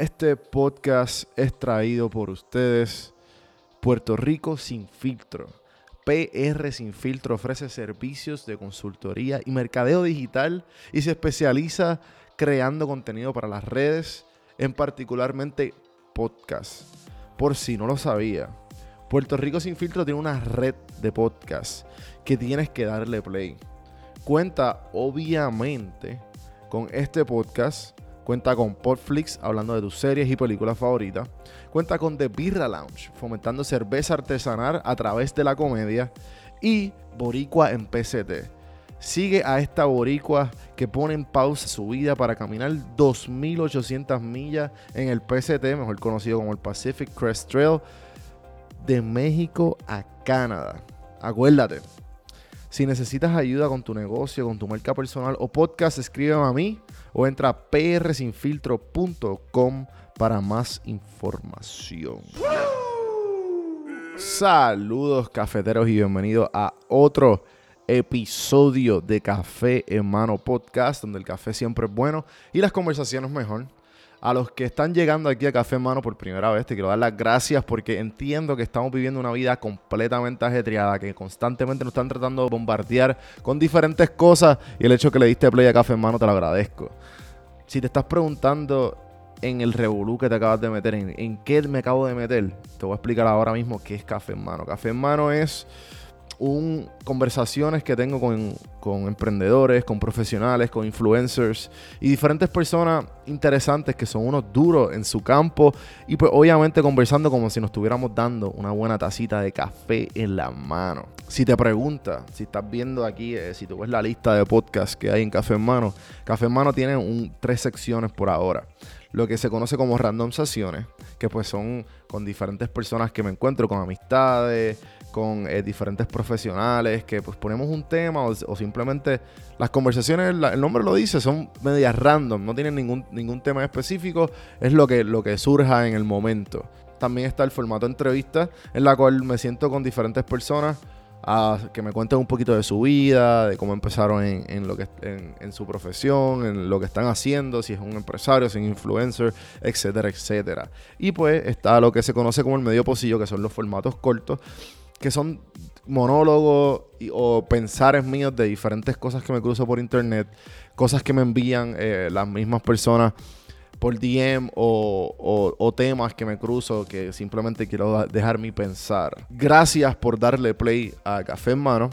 Este podcast es traído por ustedes. Puerto Rico sin filtro. PR Sin Filtro ofrece servicios de consultoría y mercadeo digital y se especializa creando contenido para las redes, en particularmente podcast. Por si no lo sabía, Puerto Rico Sin Filtro tiene una red de podcast que tienes que darle play. Cuenta obviamente con este podcast Cuenta con Podflix, hablando de tus series y películas favoritas. Cuenta con The Birra Lounge, fomentando cerveza artesanal a través de la comedia. Y Boricua en PCT. Sigue a esta boricua que pone en pausa su vida para caminar 2.800 millas en el PCT, mejor conocido como el Pacific Crest Trail, de México a Canadá. Acuérdate, si necesitas ayuda con tu negocio, con tu marca personal o podcast, escríbeme a mí o entra a prsinfiltro.com para más información. Saludos cafeteros y bienvenidos a otro episodio de Café en Mano Podcast, donde el café siempre es bueno y las conversaciones mejor. A los que están llegando aquí a Café en Mano por primera vez, te quiero dar las gracias porque entiendo que estamos viviendo una vida completamente ajetreada, que constantemente nos están tratando de bombardear con diferentes cosas y el hecho que le diste play a Café en Mano te lo agradezco. Si te estás preguntando en el revolú que te acabas de meter, en, en qué me acabo de meter, te voy a explicar ahora mismo qué es Café en Mano. Café en Mano es un, conversaciones que tengo con, emprendedores, con profesionales, con influencers y diferentes personas interesantes que son unos duros en su campo y pues obviamente conversando como si nos estuviéramos dando una buena tacita de café en la mano. Si te preguntas, si estás viendo aquí, eh, si tú ves la lista de podcasts que hay en Café en Mano, Café en Mano tiene un, tres secciones por ahora lo que se conoce como random sesiones, que pues son con diferentes personas que me encuentro, con amistades, con eh, diferentes profesionales, que pues ponemos un tema o, simplemente las conversaciones, el nombre lo dice, son medias random, no tienen ningún, ningún tema específico, es lo que, lo que surja en el momento. También está el formato entrevista, en la cual me siento con diferentes personas a que me cuenten un poquito de su vida, de cómo empezaron en, lo que, en, su profesión, en lo que están haciendo, si es un empresario, si es un influencer, etcétera, etcétera. Y pues está lo que se conoce como el medio pocillo, que son los formatos cortos, que son monólogos o pensares míos de diferentes cosas que me cruzo por internet, cosas que me envían eh, las mismas personas por DM o, temas que me cruzo que simplemente quiero dejar mi pensar. Gracias por darle play a Café en Mano.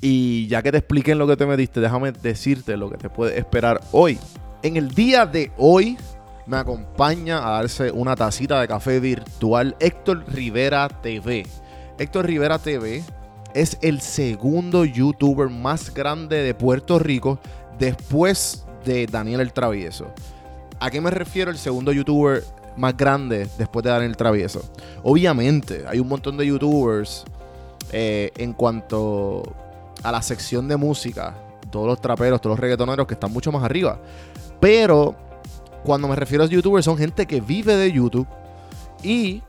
Y ya que te expliqué lo que te metiste, déjame decirte lo que te puede esperar hoy. En el día de hoy me acompaña a darse una tacita de café virtual Héctor Rivera TV. Héctor Rivera TV es el segundo youtuber más grande de Puerto Rico después de Daniel el Travieso. ¿A qué me refiero el segundo youtuber más grande después de Daniel el Travieso? Obviamente, hay un montón de youtubers eh, en cuanto a la sección de música, todos los traperos, todos los reggaetoneros que están mucho más arriba. Pero cuando me refiero a youtubers, son gente que vive de YouTube y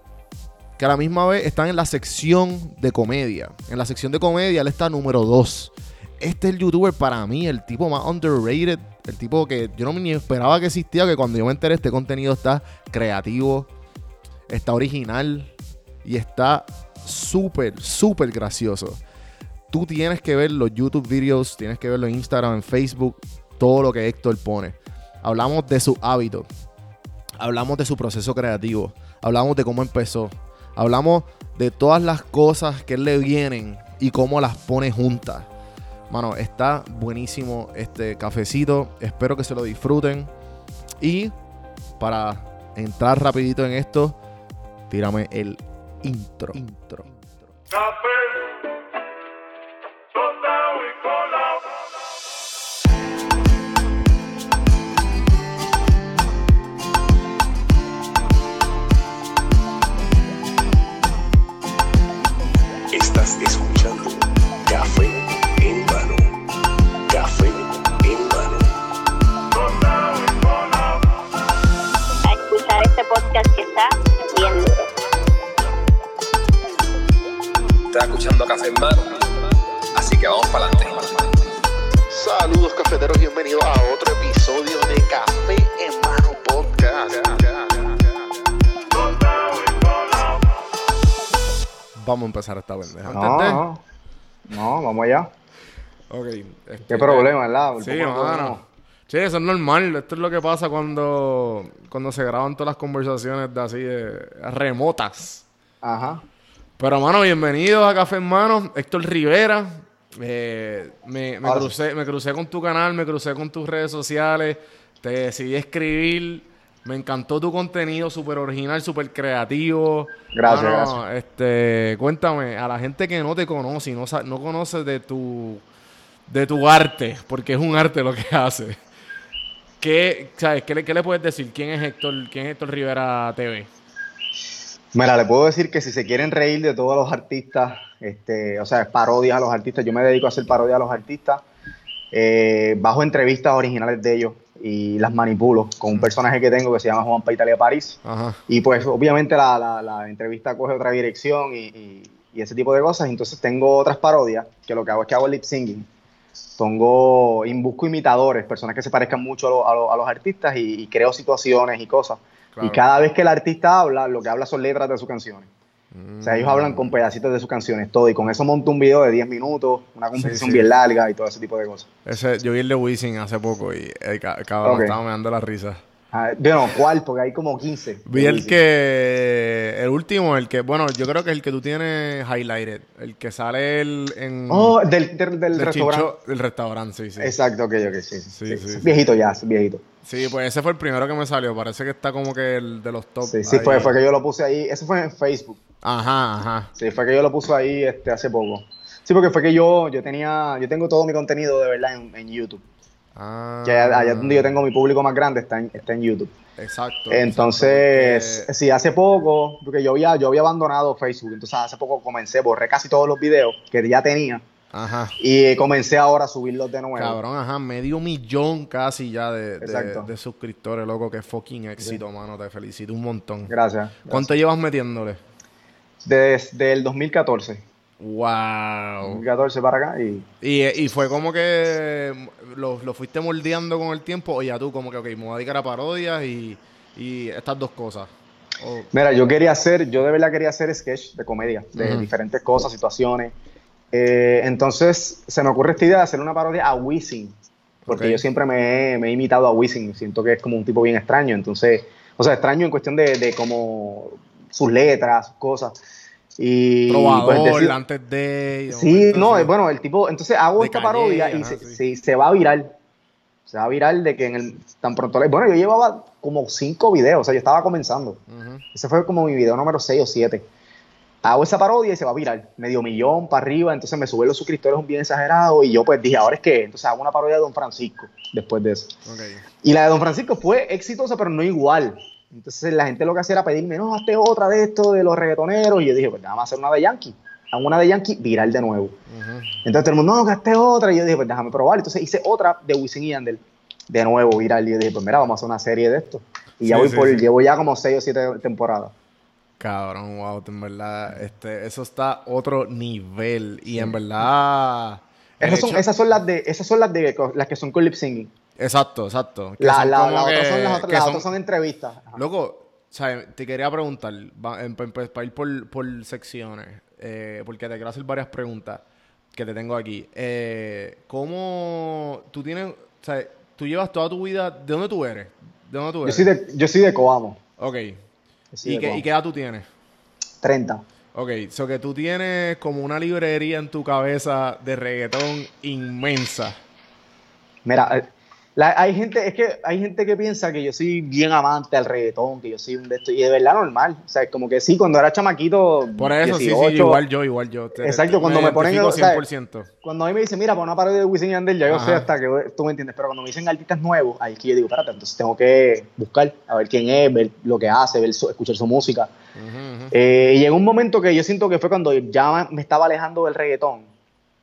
que a la misma vez están en la sección de comedia. En la sección de comedia él está número 2. Este es el youtuber para mí, el tipo más underrated, el tipo que yo no ni esperaba que existía, que cuando yo me enteré este contenido está creativo, está original y está súper, súper gracioso. Tú tienes que ver los YouTube videos, tienes que verlo en Instagram, en Facebook, todo lo que Héctor pone. Hablamos de su hábito, hablamos de su proceso creativo, hablamos de cómo empezó, Hablamos de todas las cosas que le vienen y cómo las pone juntas. Mano, está buenísimo este cafecito. Espero que se lo disfruten. Y para entrar rapidito en esto, tírame el intro. intro. escuchando este podcast que está bien escuchando Café en Mano, así que vamos para adelante. Saludos cafeteros, bienvenidos a otro episodio de Café en Mano Podcast. Vamos a empezar esta pendeja. No, no, vamos allá. Qué este, problema, ¿verdad? Sí, mano. Sí, eso es normal. Esto es lo que pasa cuando, cuando se graban todas las conversaciones de así de remotas. Ajá. Pero, mano, bienvenidos a Café Hermano. Héctor Rivera. Eh, me, me crucé, me crucé con tu canal, me crucé con tus redes sociales. Te decidí escribir. Me encantó tu contenido, súper original, súper creativo. Gracias, Mano, Este, cuéntame, a la gente que no te conoce y no, no conoce de tu, de tu arte, porque es un arte lo que hace. ¿Qué, sabes, ¿qué, le, qué le puedes decir? ¿Quién es Héctor, quién es Héctor Rivera TV? Mira, le puedo decir que si se quieren reír de todos los artistas, este, o sea, parodias a los artistas, yo me dedico a hacer parodias a los artistas, eh, bajo entrevistas originales de ellos y las manipulo con un personaje que tengo que se llama Juan Italia París. Ajá. Y pues obviamente la, la- la entrevista coge otra dirección y, y- y ese tipo de cosas. Entonces tengo otras parodias que lo que hago es que hago lip singing. Pongo, busco imitadores, personas que se parezcan mucho a, lo- a lo- a los artistas y, y creo situaciones y cosas. Claro. Y cada vez que el artista habla, lo que habla son letras de sus canciones. O sea, ellos hablan Mm. con pedacitos de sus canciones, todo. Y con eso monto un video de 10 minutos, una conversación sí. bien larga y todo ese tipo de cosas. Ese, yo vi el de Wisin hace poco y el cabrón Ok. estaba me dando la risa. Ah, bueno, ¿cuál? Porque hay como 15. Vi el que. El último, el que. Bueno, yo creo que es el que tú tienes highlighted. El que sale el, en. Oh, del, del, del restaurante. del restaurante, sí, sí. Exacto, ok, ok, sí. Sí, sí, sí, es sí. Viejito ya, es viejito. Sí, pues ese fue el primero que me salió. Parece que está como que el de los top. Sí, sí, ahí. fue, fue que yo lo puse ahí. Eso fue en Facebook. Ajá, ajá. Sí, fue que yo lo puse ahí este, hace poco. Sí, porque fue que yo, yo tenía, yo tengo todo mi contenido de verdad en, en YouTube. Ah, Que allá, donde yo tengo mi público más grande está en, está en YouTube. Exacto. Entonces, exacto, sí, hace poco, porque yo había, yo había abandonado Facebook, entonces hace poco comencé, borré casi todos los videos que ya tenía Ajá. y comencé ahora a subirlos de nuevo. Cabrón, ajá, medio millón casi ya de, de suscriptores, loco, que fucking éxito, mano. Te felicito un montón. Gracias. ¿Cuánto llevas metiéndole? Desde el 2014. Wow. 2014 para acá y Y, y fue como que lo, lo fuiste moldeando con el tiempo, o ya tú, como que, ok, me voy a dedicar a parodias y, y estas dos cosas. Mira, yo quería hacer, yo de verdad quería hacer sketch de comedia, de diferentes cosas, situaciones. Eh, entonces se me ocurre esta idea de hacer una parodia a Wisin, porque yo siempre me he, me he imitado a Wisin, siento que es como un tipo bien extraño, entonces, o sea, extraño en cuestión de, de como sus letras, sus cosas. Y Trovador, pues, decir- antes de... Sí, no, eh, bueno, el tipo, entonces hago esta calle, parodia y ajá, se, sí. sí, se va a viral. Se va a viral de que en el, tan pronto, bueno, yo llevaba como cinco videos, o sea, yo estaba comenzando. Ujú. Ese fue como mi video número 6 o 7. Hago esa parodia y se va a viral. Medio millón para arriba, entonces me suben los suscriptores un bien exagerado y yo pues dije, ahora es que, entonces hago una parodia de Don Francisco después de eso. Y la de Don Francisco fue exitosa, pero no igual. Entonces la gente lo que hacía era pedirme, no, hazte otra de esto, de los reggaetoneros. Y yo dije, pues déjame hacer una de Yankee. Hago una de Yankee viral de nuevo. Entonces todo el mundo, no, que hazte otra. Y yo dije, pues déjame probar. Entonces hice otra de Wisin y Yandel, de nuevo viral. Y yo dije, pues mira, vamos a hacer una serie de esto. Y ya voy sí, por, sí. llevo ya como 6 o 7 temporadas. Cabrón, wow, en verdad, este, eso está otro nivel. Y en verdad... Esas son, hecho- esas son las de, esas son las de las que son con lip singing. Exacto, exacto. que La, son la, como la otra que- son las otras, las son- otras son entrevistas. Ajá. Loco, ¿sabes? te quería preguntar, va- em- em- para ir por, por secciones, eh, porque te quiero hacer varias preguntas que te tengo aquí. Eh, ¿Cómo tú tienes, sabes, tú llevas toda tu vida, ¿de dónde tú eres? ¿De dónde tú Yo eres? soy de, yo soy de Coamo. Ok. Yo soy ¿Y de qué, Coamo. ¿Y qué edad tú tienes? 30. Ok, so que tú tienes como una librería en tu cabeza de reggaetón inmensa. Mira, eh, la- hay gente, es que hay gente que piensa que yo soy bien amante al reggaetón, que yo soy un de estos, y de verdad normal. O sea, es como que sí, cuando era chamaquito. Por eso, sí, sí, 18, igual yo, igual yo. Te- Exacto, te- cuando me ponen, identifico o sea, 100%. Cuando a mí me dicen, mira, para una parodia de Wisin y Yandel, ya yo Ajá. sé hasta que tú me entiendes. Pero cuando me dicen artistas nuevos, ahí es que yo digo, espérate, entonces tengo que buscar, a ver quién es, ver lo que hace, ver su- escuchar su música. Eh, y llegó un momento que yo siento que fue cuando ya me estaba alejando del reggaetón,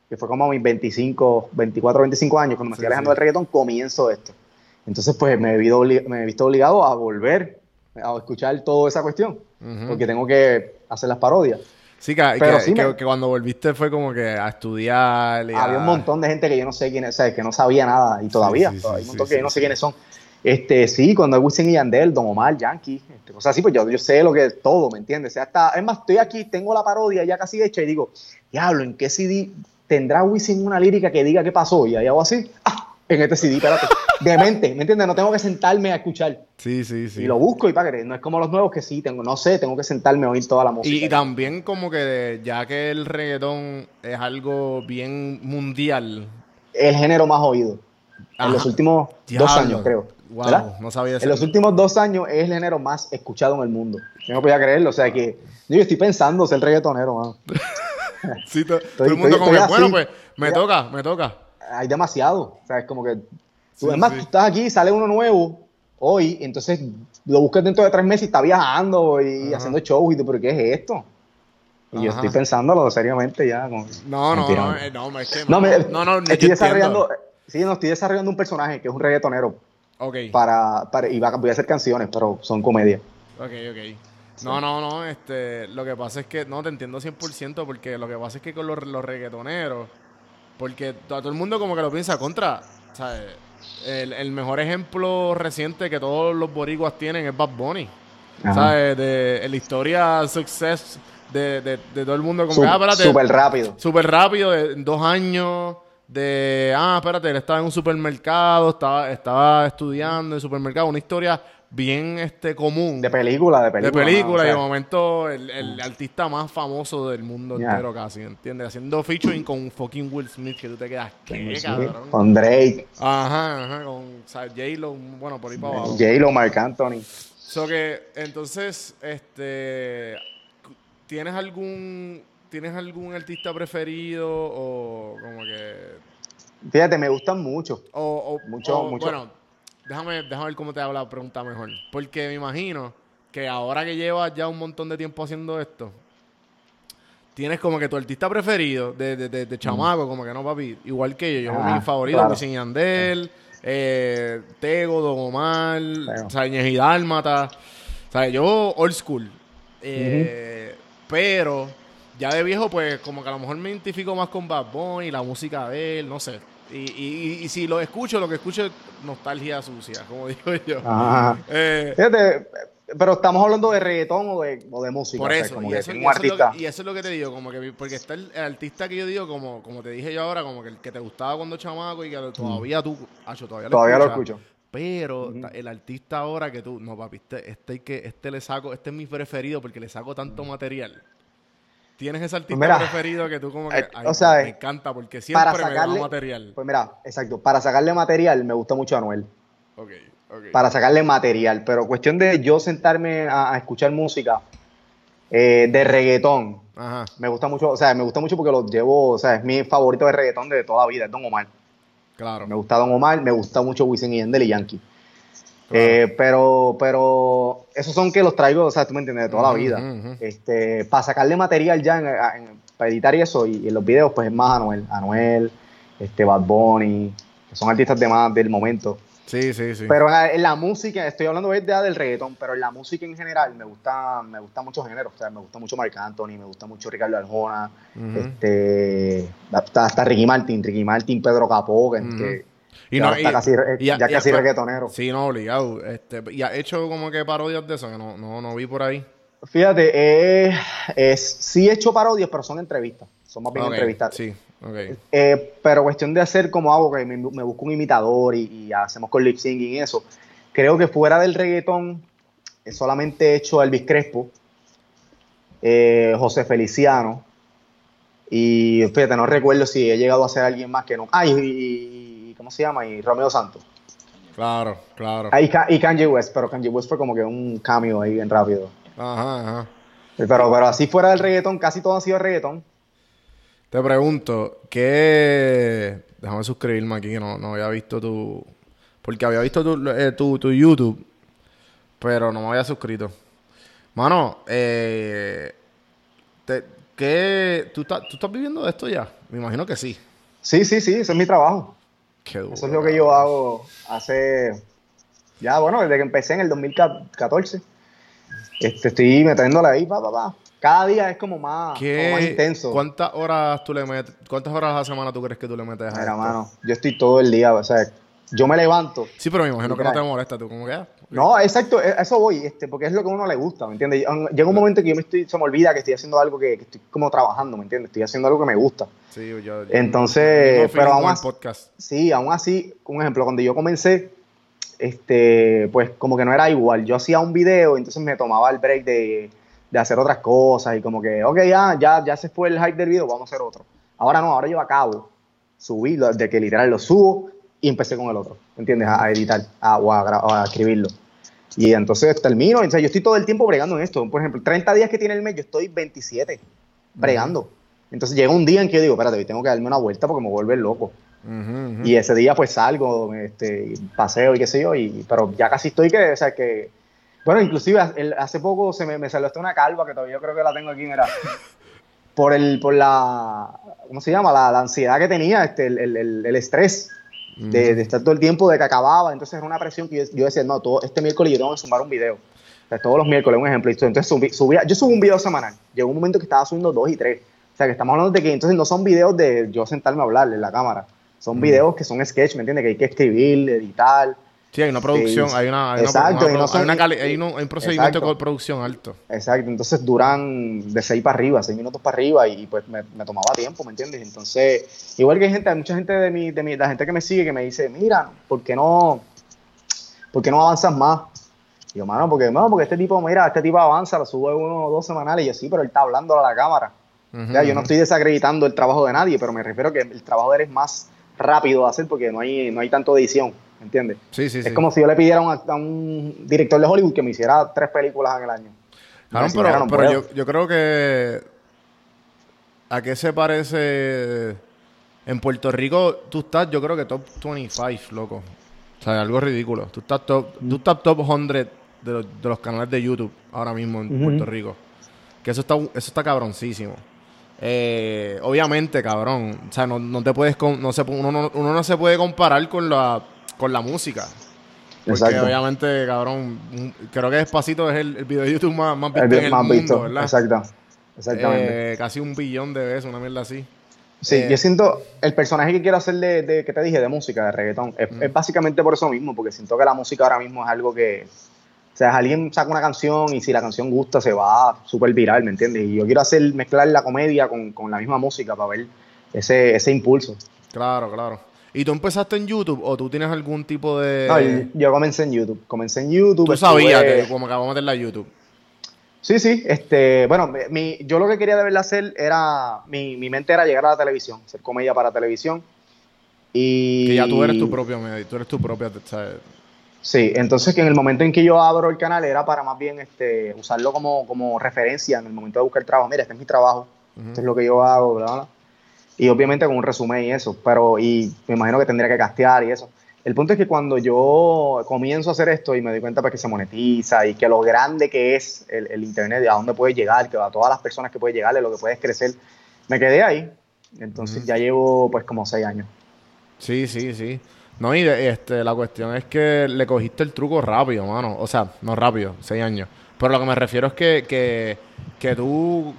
que fue como a mis 25, 24, 25 años, cuando me Sí, estoy alejando sí. del reggaetón, comienzo esto. Entonces, pues me he, visto obli- me he visto obligado a volver a escuchar toda esa cuestión, Ujú. porque tengo que hacer las parodias. Sí, que, Pero que- sí que- me- que cuando volviste fue como que a estudiar. a- Había un montón de gente que yo no sé quiénes, ¿sabes? que no sabía nada, y todavía, hay un montón que yo no sé quiénes son. Este, sí, cuando hay Wisin y Yandel, Don Omar, Yankee, este, O sea, sí, pues yo, yo sé lo que es todo, ¿me entiendes? O sea, hasta, es más, estoy aquí, tengo la parodia ya casi hecha y digo, diablo, ¿en qué CD tendrá Wisin una lírica que diga qué pasó? Y ahí hago así, ah, en este CD, espérate. Demente, ¿me entiendes? No tengo que sentarme a escuchar. Sí, sí, sí. Y lo busco y para que no es como los nuevos que sí, tengo, no sé, tengo que sentarme a oír toda la música. Y, y también como que de- ya que el reggaetón es algo bien mundial. el género más oído. Ajá. En los últimos dos años, creo. Wow, ¿verdad? no sabía eso. En los últimos dos años es el género más escuchado en el mundo. Yo no podía creerlo. O sea que yo estoy pensando ser reggaetonero, mano. Sí, to- todo el mundo estoy- como que, estoy bueno, así. pues me toca, me toca. Hay demasiado. O sea, es como que. Tú, Sí, es más, sí. tú estás aquí, sale uno nuevo hoy, entonces lo buscas dentro de tres meses y está viajando y Ajá. haciendo shows y tú, ¿pero qué es esto? Y yo estoy pensándolo seriamente ya. como- No, no, no, eh, no, es que No, me- no, no, estoy yo desarrollando. entiendo. Sí, no, estoy desarrollando un personaje que es un reggaetonero Ok, para, para y va- voy a hacer canciones, pero son comedia. ok, ok. No, no, no, este, lo que pasa es que, no, te entiendo 100% porque lo que pasa es que con los, los reggaetoneros, porque to- todo el mundo como que lo piensa contra, ¿sabes? El, el mejor ejemplo reciente que todos los boricuas tienen es Bad Bunny, Ajá. ¿sabes? De, la historia success de, de, de todo el mundo, como que, ah, espérate, Súper rápido. súper rápido, en dos años, de, ah, espérate, él estaba en un supermercado, estaba, estaba estudiando en supermercado, una historia bien este, común De película, de de película. película, ¿no? O y de momento el, el artista más famoso del mundo entero casi, ¿entiendes? Haciendo featuring con fucking Will Smith, que tú te quedas, ¿qué, cabrón? Con Drake, Ajá, ajá, con o sea, J-Lo, bueno, por ahí para abajo. J-Lo, Marc Anthony. So que, entonces, este, ¿tienes algún, ¿tienes algún artista preferido o como que, Fíjate, me gustan mucho. o, o- Mucho, o, mucho. bueno, déjame, déjame ver cómo te hago la pregunta mejor, porque me imagino que ahora que llevas ya un montón de tiempo haciendo esto, tienes como que tu artista preferido de, de, de- de chamaco, como que no, papi, igual que yo, yo Ah, mi favorito, claro. Wisin y Yandel, eh, Tego, Don Omar, Claro. sea, Ñeji Dálmata, o sea, yo old school, eh, pero ya de viejo, pues como que a lo mejor me identifico más con Bad Bunny, la música de él, no sé. Y, y, y- y si lo escucho, lo que escucho es nostalgia sucia, como digo yo. Ajá. Eh, Fíjate, pero estamos hablando de reggaetón o de, o de música. por o sea, eso, como y que eso, y eso es lo que, y eso es lo que te digo, como que porque está el, el artista que yo digo, como, como te dije yo ahora, como que el que te gustaba cuando chamaco y que todavía tú, acho, todavía. Todavía lo escuchas, escucho. Pero el artista ahora que tú, no papi, este, este, que, este le saco, este es mi preferido porque le saco tanto material. ¿Tienes ese artista mira, preferido que tú como que, eh, ay, o sea, me encanta porque siempre para me da sacarle- material? Pues mira, exacto. Para sacarle material me gusta mucho Anuel. Ok, ok. Para sacarle material. Pero cuestión de yo sentarme a, a escuchar música eh, de reggaetón. Ajá. Me gusta mucho, o sea, me gusta mucho porque lo llevo, o sea, es mi favorito de reggaetón de toda la vida, es Don Omar. Claro. Me gusta Don Omar, me gusta mucho Wisin y Yandel y Yankee. Claro. Eh, pero, pero esos son que los traigo, o sea, tú me entiendes, de toda la vida. Este, para sacarle material ya en- en- para editar y eso, y, y en los videos, pues es más Anuel, Anuel, este, Bad Bunny, que son artistas de más del momento. Sí, sí, sí. Pero en la, en la música, estoy hablando de- ya del reggaetón, pero en la música en general me gusta, me gusta muchos géneros. O sea, me gusta mucho Marc Anthony, me gusta mucho Ricardo Arjona, este, hasta, hasta Ricky Martin, Ricky Martin, Pedro Capó, que Y ya no, está y- casi, y- ya casi reggaetonero. Sí, no, obligado. Este, y ha hecho como que parodias de eso, que no, no, no vi por ahí. Fíjate, eh, es, sí he hecho parodias, pero son entrevistas. Son más bien Ok, entrevistas. Sí, ok. Eh, pero cuestión de hacer como hago, que me, me busco un imitador y, y hacemos con lip syncing y eso. Creo que fuera del reggaetón, eh, solamente he hecho Elvis Crespo, eh, José Feliciano, y fíjate, no recuerdo si he llegado a a alguien más que no. Ah, y, y- y- ¿cómo se llama? Y Romeo Santos. Claro, claro. Ah, y, Ka- y Kanye West, pero Kanye West fue como que un cameo ahí bien rápido. Ajá, ajá. Pero, pero así fuera del reggaetón, casi todo ha sido reggaetón. Te pregunto, ¿qué. Déjame suscribirme aquí, que no, no había visto tu. Porque había visto tu, eh, tu, tu YouTube, pero no me había suscrito. Mano, eh. te- ¿Qué. ¿Tú, estás- ¿Tú estás viviendo de esto ya? Me imagino que sí. Sí, sí, sí, ese es mi trabajo. Duro, Eso es lo que yo hago hace, ya bueno, desde que empecé en el 2014. Este, estoy metiéndole ahí, pa, pa, pa. Cada día es como más, ¿Qué- como más intenso. ¿Cuántas horas tú le metes? ¿Cuántas horas a la semana tú crees que tú le metes a Mira, esto? mano, yo estoy todo el día, o sea, yo me levanto. Sí, pero me imagino que no te molesta tú, como que ah, No, exacto, e- eso voy, este, porque es lo que a uno le gusta, ¿me entiendes? Llega un momento que yo me estoy, se me olvida que estoy haciendo algo que, que estoy como trabajando, ¿me entiendes? Estoy haciendo algo que me gusta. Sí, yo, yo- Entonces, pero aún así- podcast. Sí, aún así, un ejemplo, cuando yo comencé, este, pues como que no era igual. Yo hacía un video, entonces me tomaba el break de, de hacer otras cosas y como que, ok, ya, ya, ya se fue el hype del video, vamos a hacer otro. Ahora no, ahora yo acabo, subí, de que literal lo subo y empecé con el otro, ¿entiendes? A, a editar a, o, a, a escribirlo. Y entonces termino, o sea, yo estoy todo el tiempo bregando en esto. Por ejemplo, 30 días que tiene el mes, yo estoy 27 bregando. Entonces llega un día en que yo digo, espérate, tengo que darme una vuelta porque me vuelve loco. Ujú, ujú. Y ese día pues salgo, este, paseo y qué sé yo, y, pero ya casi estoy que, o sea, que, bueno, inclusive hace poco se me, me salió hasta una calva que todavía yo creo que la tengo aquí, mira, por el, por la, ¿cómo se llama? La, la ansiedad que tenía, este, el, el- el- el estrés de, de estar todo el tiempo de que acababa, entonces era una presión que yo, yo decía, no, todo este miércoles yo tengo que sumar un video. O sea, todos los miércoles, un ejemplo. Entonces subí- subía, yo subo un video semanal. Llegó un momento que estaba subiendo dos y tres. O sea, que estamos hablando de que entonces no son videos de yo sentarme a hablar en la cámara. Son videos que son sketch, ¿me entiendes? Que hay que escribir, editar. Sí, hay una producción, Sí, hay una, hay una- exacto, una- hay, una cali- hay un, hay un procedimiento Exacto. de producción alto. Exacto. Entonces duran de seis para arriba, seis minutos para arriba y pues me, me tomaba tiempo, ¿me entiendes? Entonces, igual que hay gente, hay mucha gente de mi, de mi, la gente que me sigue que me dice, mira, ¿por qué no, por qué no avanzas más? Y yo, mano, porque, no, porque este tipo, mira, este tipo avanza, lo sube uno o dos semanales y yo, sí, pero él está hablando a la cámara. O sea, yo no estoy desacreditando el trabajo de nadie, pero me refiero que el trabajo de él es más rápido de hacer porque no hay, no hay tanto edición, ¿me entiendes? Sí, sí, sí. Es como si yo le pidiera a un, a un director de Hollywood que me hiciera tres películas en el año. Claro, pero, yo, yo creo que. ¿A qué se parece? En Puerto Rico, tú estás, yo creo que top 25, loco. O sea, algo ridículo. Tú estás top, tú estás top 100 de los, de los canales de YouTube ahora mismo en. Puerto Rico. Que eso está, eso está cabroncísimo. Eh, obviamente, cabrón. O sea, no, no te puedes. No se, uno, no, uno no se puede comparar con la, con la música. Porque Exacto. obviamente, cabrón, creo que Despacito es el, el video de YouTube más, más visto El en el más mundo, visto. ¿verdad? Exacto. Exactamente. Eh, casi un billón de veces, una mierda así. sí, eh, yo siento el personaje que quiero hacer de, de- que te dije, de música, de reggaetón, es, Mm. es básicamente por eso mismo, porque siento que la música ahora mismo es algo que. O sea, alguien saca una canción y si la canción gusta se va súper viral, ¿me entiendes? Y yo quiero hacer, mezclar la comedia con, con la misma música para ver ese, ese impulso. Claro, claro. ¿Y tú empezaste en YouTube o tú tienes algún tipo de... No, yo, yo comencé en YouTube. Comencé en YouTube. tú sabías estuve- que como que vamos a meterla a YouTube. Sí, sí, este, bueno, mi, yo lo que quería de verdad hacer era, mi, mi mente era llegar a la televisión, hacer comedia para televisión. Y... Que ya tú eres tu propio medio, tú eres tu propia... ¿sabes? Sí, entonces que en el momento en que yo abro el canal era para más bien este, usarlo como, como referencia en el momento de buscar trabajo. Mira, este es mi trabajo, esto es lo que yo hago, bla. Y obviamente con un resumen y eso, pero y me imagino que tendría que castear y eso. El punto es que cuando yo comienzo a hacer esto y me doy cuenta pues, que se monetiza y que lo grande que es el, el internet, y a dónde puede llegar, que a todas las personas que puede llegarle, lo que puedes crecer, me quedé ahí. Entonces ya llevo pues como seis años. Sí, sí, sí. No, y de- este, la cuestión es que le cogiste el truco rápido, mano. O sea, no rápido, seis años. Pero lo que me refiero es que, que, que tú,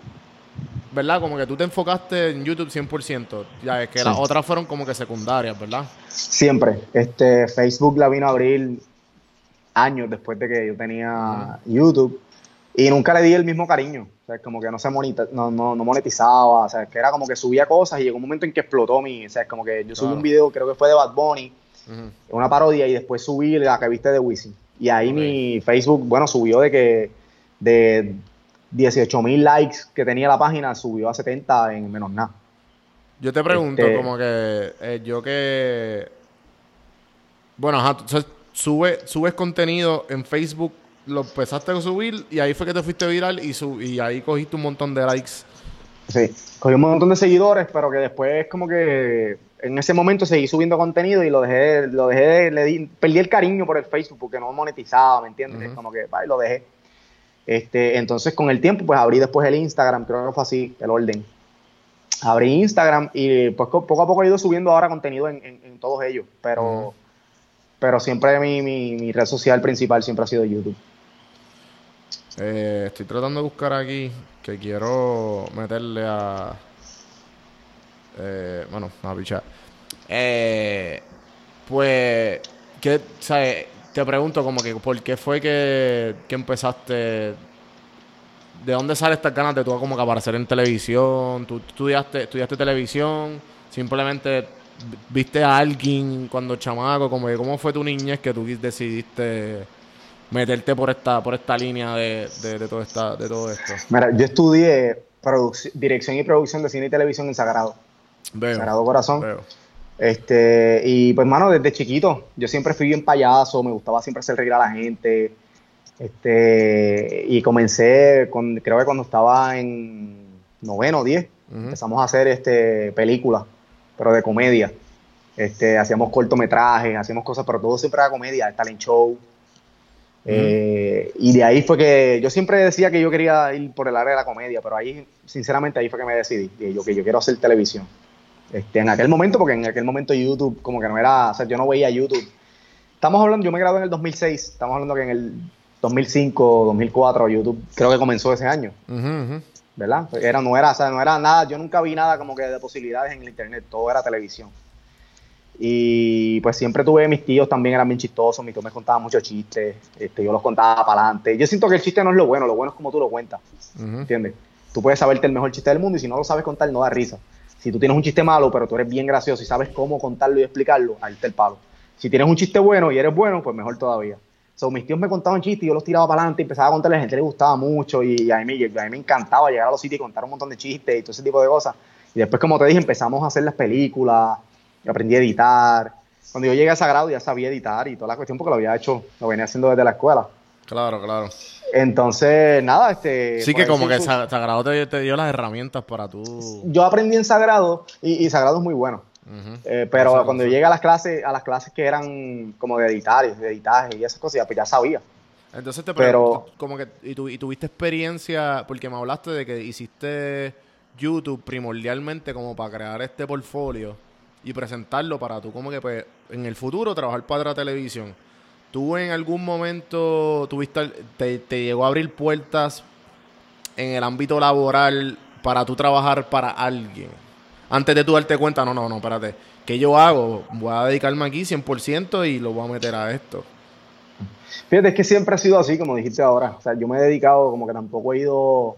¿verdad? Como que tú te enfocaste en YouTube 100%. Ya es que Sí. las otras fueron como que secundarias, ¿verdad? Siempre. Este, Facebook la vino a abrir años después de que yo tenía YouTube y nunca le di el mismo cariño. O sea, como que no se monita, no, no, no monetizaba. O sea, que era como que subía cosas y llegó un momento en que explotó mi. O sea, es como que yo subí Claro. un video, creo que fue de Bad Bunny, una parodia, y después subí la que viste de Wisin. Y ahí mi Facebook, bueno, subió de que de 18 mil likes que tenía la página, subió a 70 en menos nada. Yo te pregunto, Este- como que eh, yo que. Bueno, ajá, tú sube, subes contenido en Facebook, lo empezaste a subir y ahí fue que te fuiste viral y, ahí cogiste un montón de likes. Sí, cogí un montón de seguidores, pero que después como que en ese momento seguí subiendo contenido y lo dejé, lo dejé, le di, perdí el cariño por el Facebook porque no monetizaba, ¿me entiendes? Ujú. Como que, y lo dejé. Este, entonces con el tiempo pues abrí después el Instagram, creo que fue así, el orden. Abrí Instagram y pues co- poco a poco he ido subiendo ahora contenido en, en- en todos ellos, pero, pero siempre mi, mi, mi red social principal siempre ha sido YouTube. Eh, estoy tratando de buscar aquí que quiero meterle a. Eh, bueno, a pichar. Eh, pues, ¿qué, sabes? Te pregunto como que, ¿por qué fue que, que empezaste? ¿De dónde sale estas ganas de tú como que aparecer en televisión? ¿Tú estudiaste, estudiaste televisión? ¿Simplemente viste a alguien cuando chamaco? Como que, ¿Cómo fue tu niñez que tú decidiste meterte por esta, por esta línea de, de, todo esta, de todo esto? Mira, yo estudié dirección y producción de cine y televisión en Sagrado. Sagrado Corazón. Este, y pues, mano, desde chiquito, yo siempre fui bien payaso, me gustaba siempre hacer reír a la gente. Este, y comencé, con, creo que cuando estaba en noveno o diez, empezamos a hacer este, películas, pero de comedia. Este, hacíamos cortometrajes, hacíamos cosas, pero todo siempre era comedia, talent show. Eh, y de ahí fue que yo siempre decía que yo quería ir por el área de la comedia, pero ahí, sinceramente, ahí fue que me decidí, que yo, que yo quiero hacer televisión. Este, en aquel momento, porque en aquel momento YouTube como que no era, o sea, yo no veía YouTube. Estamos hablando, yo me gradué en el 2006, estamos hablando que en el 2005, 2004 YouTube creo que comenzó ese año. ¿Verdad? Era, no, era, o sea, no era nada, yo nunca vi nada como que de posibilidades en el internet, todo era televisión. Y pues siempre tuve mis tíos también eran bien chistosos, mis tíos me contaban muchos chistes, este, yo los contaba para adelante. Yo siento que el chiste no es lo bueno, lo bueno es como tú lo cuentas, ¿entiendes? Tú puedes saberte el mejor chiste del mundo y si no lo sabes contar no da risa. Si tú tienes un chiste malo, pero tú eres bien gracioso y sabes cómo contarlo y explicarlo, ahí está el palo. Si tienes un chiste bueno y eres bueno, pues mejor todavía. So, mis tíos me contaban chistes y yo los tiraba para adelante y empezaba a contarle, a la gente le gustaba mucho y a mí, a mí me encantaba llegar a los sitios y contar un montón de chistes y todo ese tipo de cosas. Y después, como te dije, empezamos a hacer las películas, aprendí a editar. Cuando yo llegué a Sagrado ya sabía editar y toda la cuestión porque lo había hecho, lo venía haciendo desde la escuela. Claro, claro. Entonces, nada, este... Sí que como que Sagrado te, dio las herramientas para tú... Yo aprendí en Sagrado y, Sagrado es muy bueno. Eh, pero cuando yo llegué a las clases, a las clases que eran como de editar, de editaje y esas cosas, pues ya sabía. Entonces te pero, como que, y, tu, y tuviste experiencia, porque me hablaste de que hiciste YouTube primordialmente como para crear este portfolio y presentarlo para tú como que pues en el futuro trabajar para la televisión. ¿Tú en algún momento tuviste, te, te llegó a abrir puertas en el ámbito laboral para tú trabajar para alguien? Antes de tú darte cuenta, no, no, no, espérate. ¿Qué yo hago? Voy a dedicarme aquí 100% y lo voy a meter a esto. Fíjate, es que siempre ha sido así, como dijiste ahora. O sea, yo me he dedicado, como que tampoco he ido.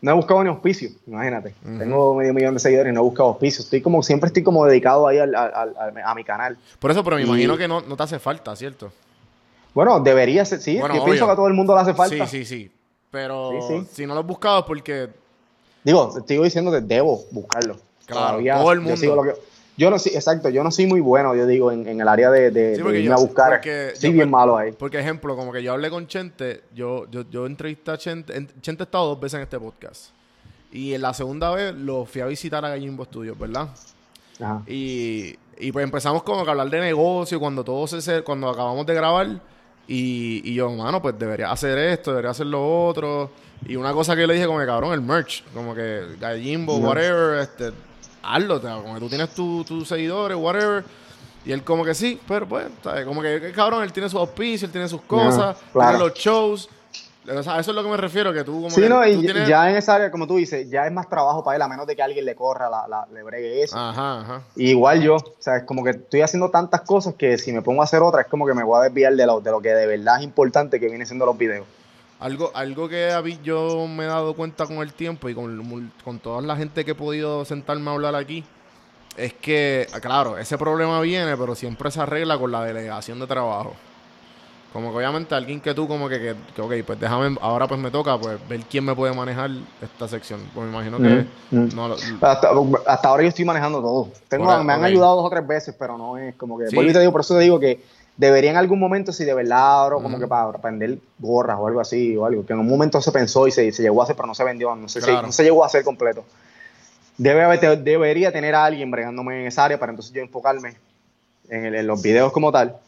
No he buscado ni auspicio, imagínate. Tengo medio millón de seguidores y no he buscado auspicio. Estoy como, siempre estoy como dedicado ahí al, a mi canal. Por eso, pero me imagino que no, no, te hace falta, ¿cierto? Bueno, debería ser, sí. yo pienso que a todo el mundo le hace falta. Sí, sí, sí. Pero si no lo has buscado es porque. Digo, te sigo diciendo que debo buscarlo. Claro, todo el mundo. Yo, no sí, exacto, yo no soy muy bueno, yo digo, en, el área de, de, irme a buscar. Soy bien malo ahí. Porque, ejemplo, como que yo hablé con Chente, yo, yo, yo entrevisté a Chente. Chente ha estado dos veces en este podcast. Y en la segunda vez lo fui a visitar a Gallimbo Studios, ¿verdad? Ajá. Y, y pues empezamos como que a hablar de negocio cuando todo se cuando acabamos de grabar y, y yo, mano, pues debería hacer esto, debería hacer lo otro. Y una cosa que le dije como que cabrón, el merch, como que Gallimbo, whatever, este, hazlo, como que tú tienes tus seguidores, whatever. Y él como que sí, pero pues, como que cabrón, él tiene sus auspicios, él tiene sus cosas, tiene los shows. O sea, eso es lo que me refiero, que tú como sí, no, y ya en esa área, como tú dices, ya es más trabajo para él, a menos de que alguien le corra, la, la, le bregue eso. Ajá, ajá. igual yo, o sea, es como que estoy haciendo tantas cosas que si me pongo a hacer otra, es como que me voy a desviar de lo, de lo que de verdad es importante que viene siendo los videos. Algo, algo que yo me he dado cuenta con el tiempo y con, con toda la gente que he podido sentarme a hablar aquí, es que, claro, ese problema viene, pero siempre se arregla con la delegación de trabajo. Como que obviamente alguien que tú como que, que, ok, pues déjame, ahora pues me toca pues ver quién me puede manejar esta sección. Pues me imagino que no hasta, ahora yo estoy manejando todo. Tengo, me han ayudado dos o tres veces, pero no es como que... Por, digo, por eso te digo que debería en algún momento, si de verdad, ahora como que para aprender gorras o algo así, o algo, que en un momento se pensó y se, se llegó a hacer, pero no se vendió, no, sé, no se llegó a hacer completo. Debe haber, debería tener a alguien bregándome en esa área para entonces yo enfocarme en, en los videos como tal.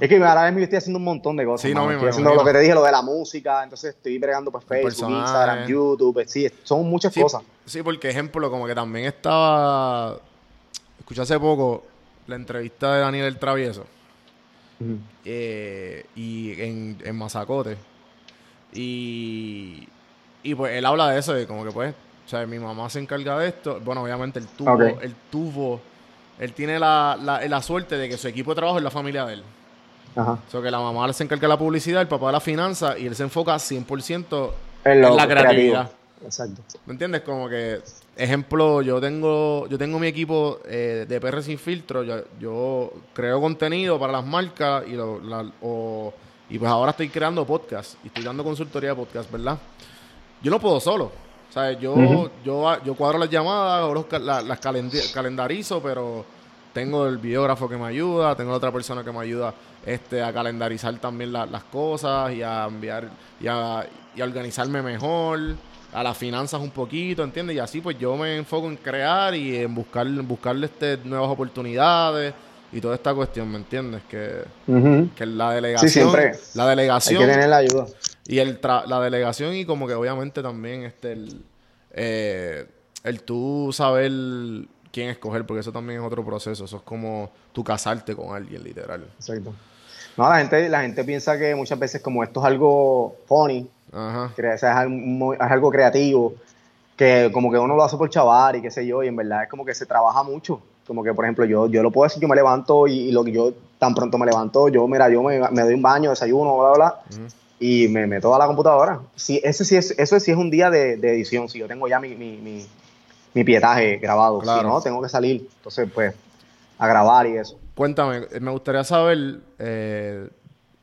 Es que ahora mismo estoy haciendo un montón de cosas. Sí, no, estoy haciendo lo que te dije, lo de la música, entonces estoy bregando pues Facebook, Instagram, YouTube, sí, son muchas cosas. Sí, porque ejemplo, como que también estaba, escuché hace poco la entrevista de Daniel el Travieso, eh, y en, en Mazacote, y, y pues él habla de eso, de como que pues, o sea, mi mamá se encarga de esto, bueno, obviamente el tuvo, el tuvo él tiene la, la, la, suerte de que su equipo de trabajo es la familia de él. Ajá. O sea, que la mamá se encarga de la publicidad, el papá de la finanza y él se enfoca 100% En en, la creatividad. creativo. Exacto. ¿Me entiendes? Como que, ejemplo, yo tengo yo tengo mi equipo eh, de PR sin filtro. Yo, yo creo contenido para las marcas y, lo- la- o- y pues ahora estoy creando podcast y estoy dando consultoría de podcast, ¿verdad? Yo no puedo solo. Sea, yo, yo, yo cuadro las llamadas, los la- las calendi- calendarizo, pero tengo el videógrafo que me ayuda, tengo otra persona que me ayuda este, a calendarizar también la- las cosas y a enviar y a, y a organizarme mejor, a las finanzas un poquito, ¿entiendes? Y así pues yo me enfoco en crear y en buscar, buscarle este, nuevas oportunidades y toda esta cuestión, ¿me entiendes? Que, que la delegación, siempre. la Hay delegación que tener la ayuda. y el tra- la delegación y como que obviamente también este el, eh, el tú saber quién escoger, porque eso también es otro proceso. Eso es como tú casarte con alguien, literal. Exacto. No, la gente, la gente piensa que muchas veces como esto es algo funny, Ajá. es, algo, es algo creativo, que como que uno lo hace por chavar y qué sé yo, y en verdad es como que se trabaja mucho. Como que, por ejemplo, yo, yo lo puedo decir, yo me levanto y, y lo que yo tan pronto me levanto, yo, mira, yo me, me doy un baño, desayuno, bla, bla, bla, y me meto a la computadora. Sí, ese sí es, eso sí es un día de, de edición, si yo tengo ya mi, mi, mi, mi pietaje grabado, Claro. si no, tengo que salir, entonces pues a grabar y eso. Cuéntame, eh, me gustaría saber, eh,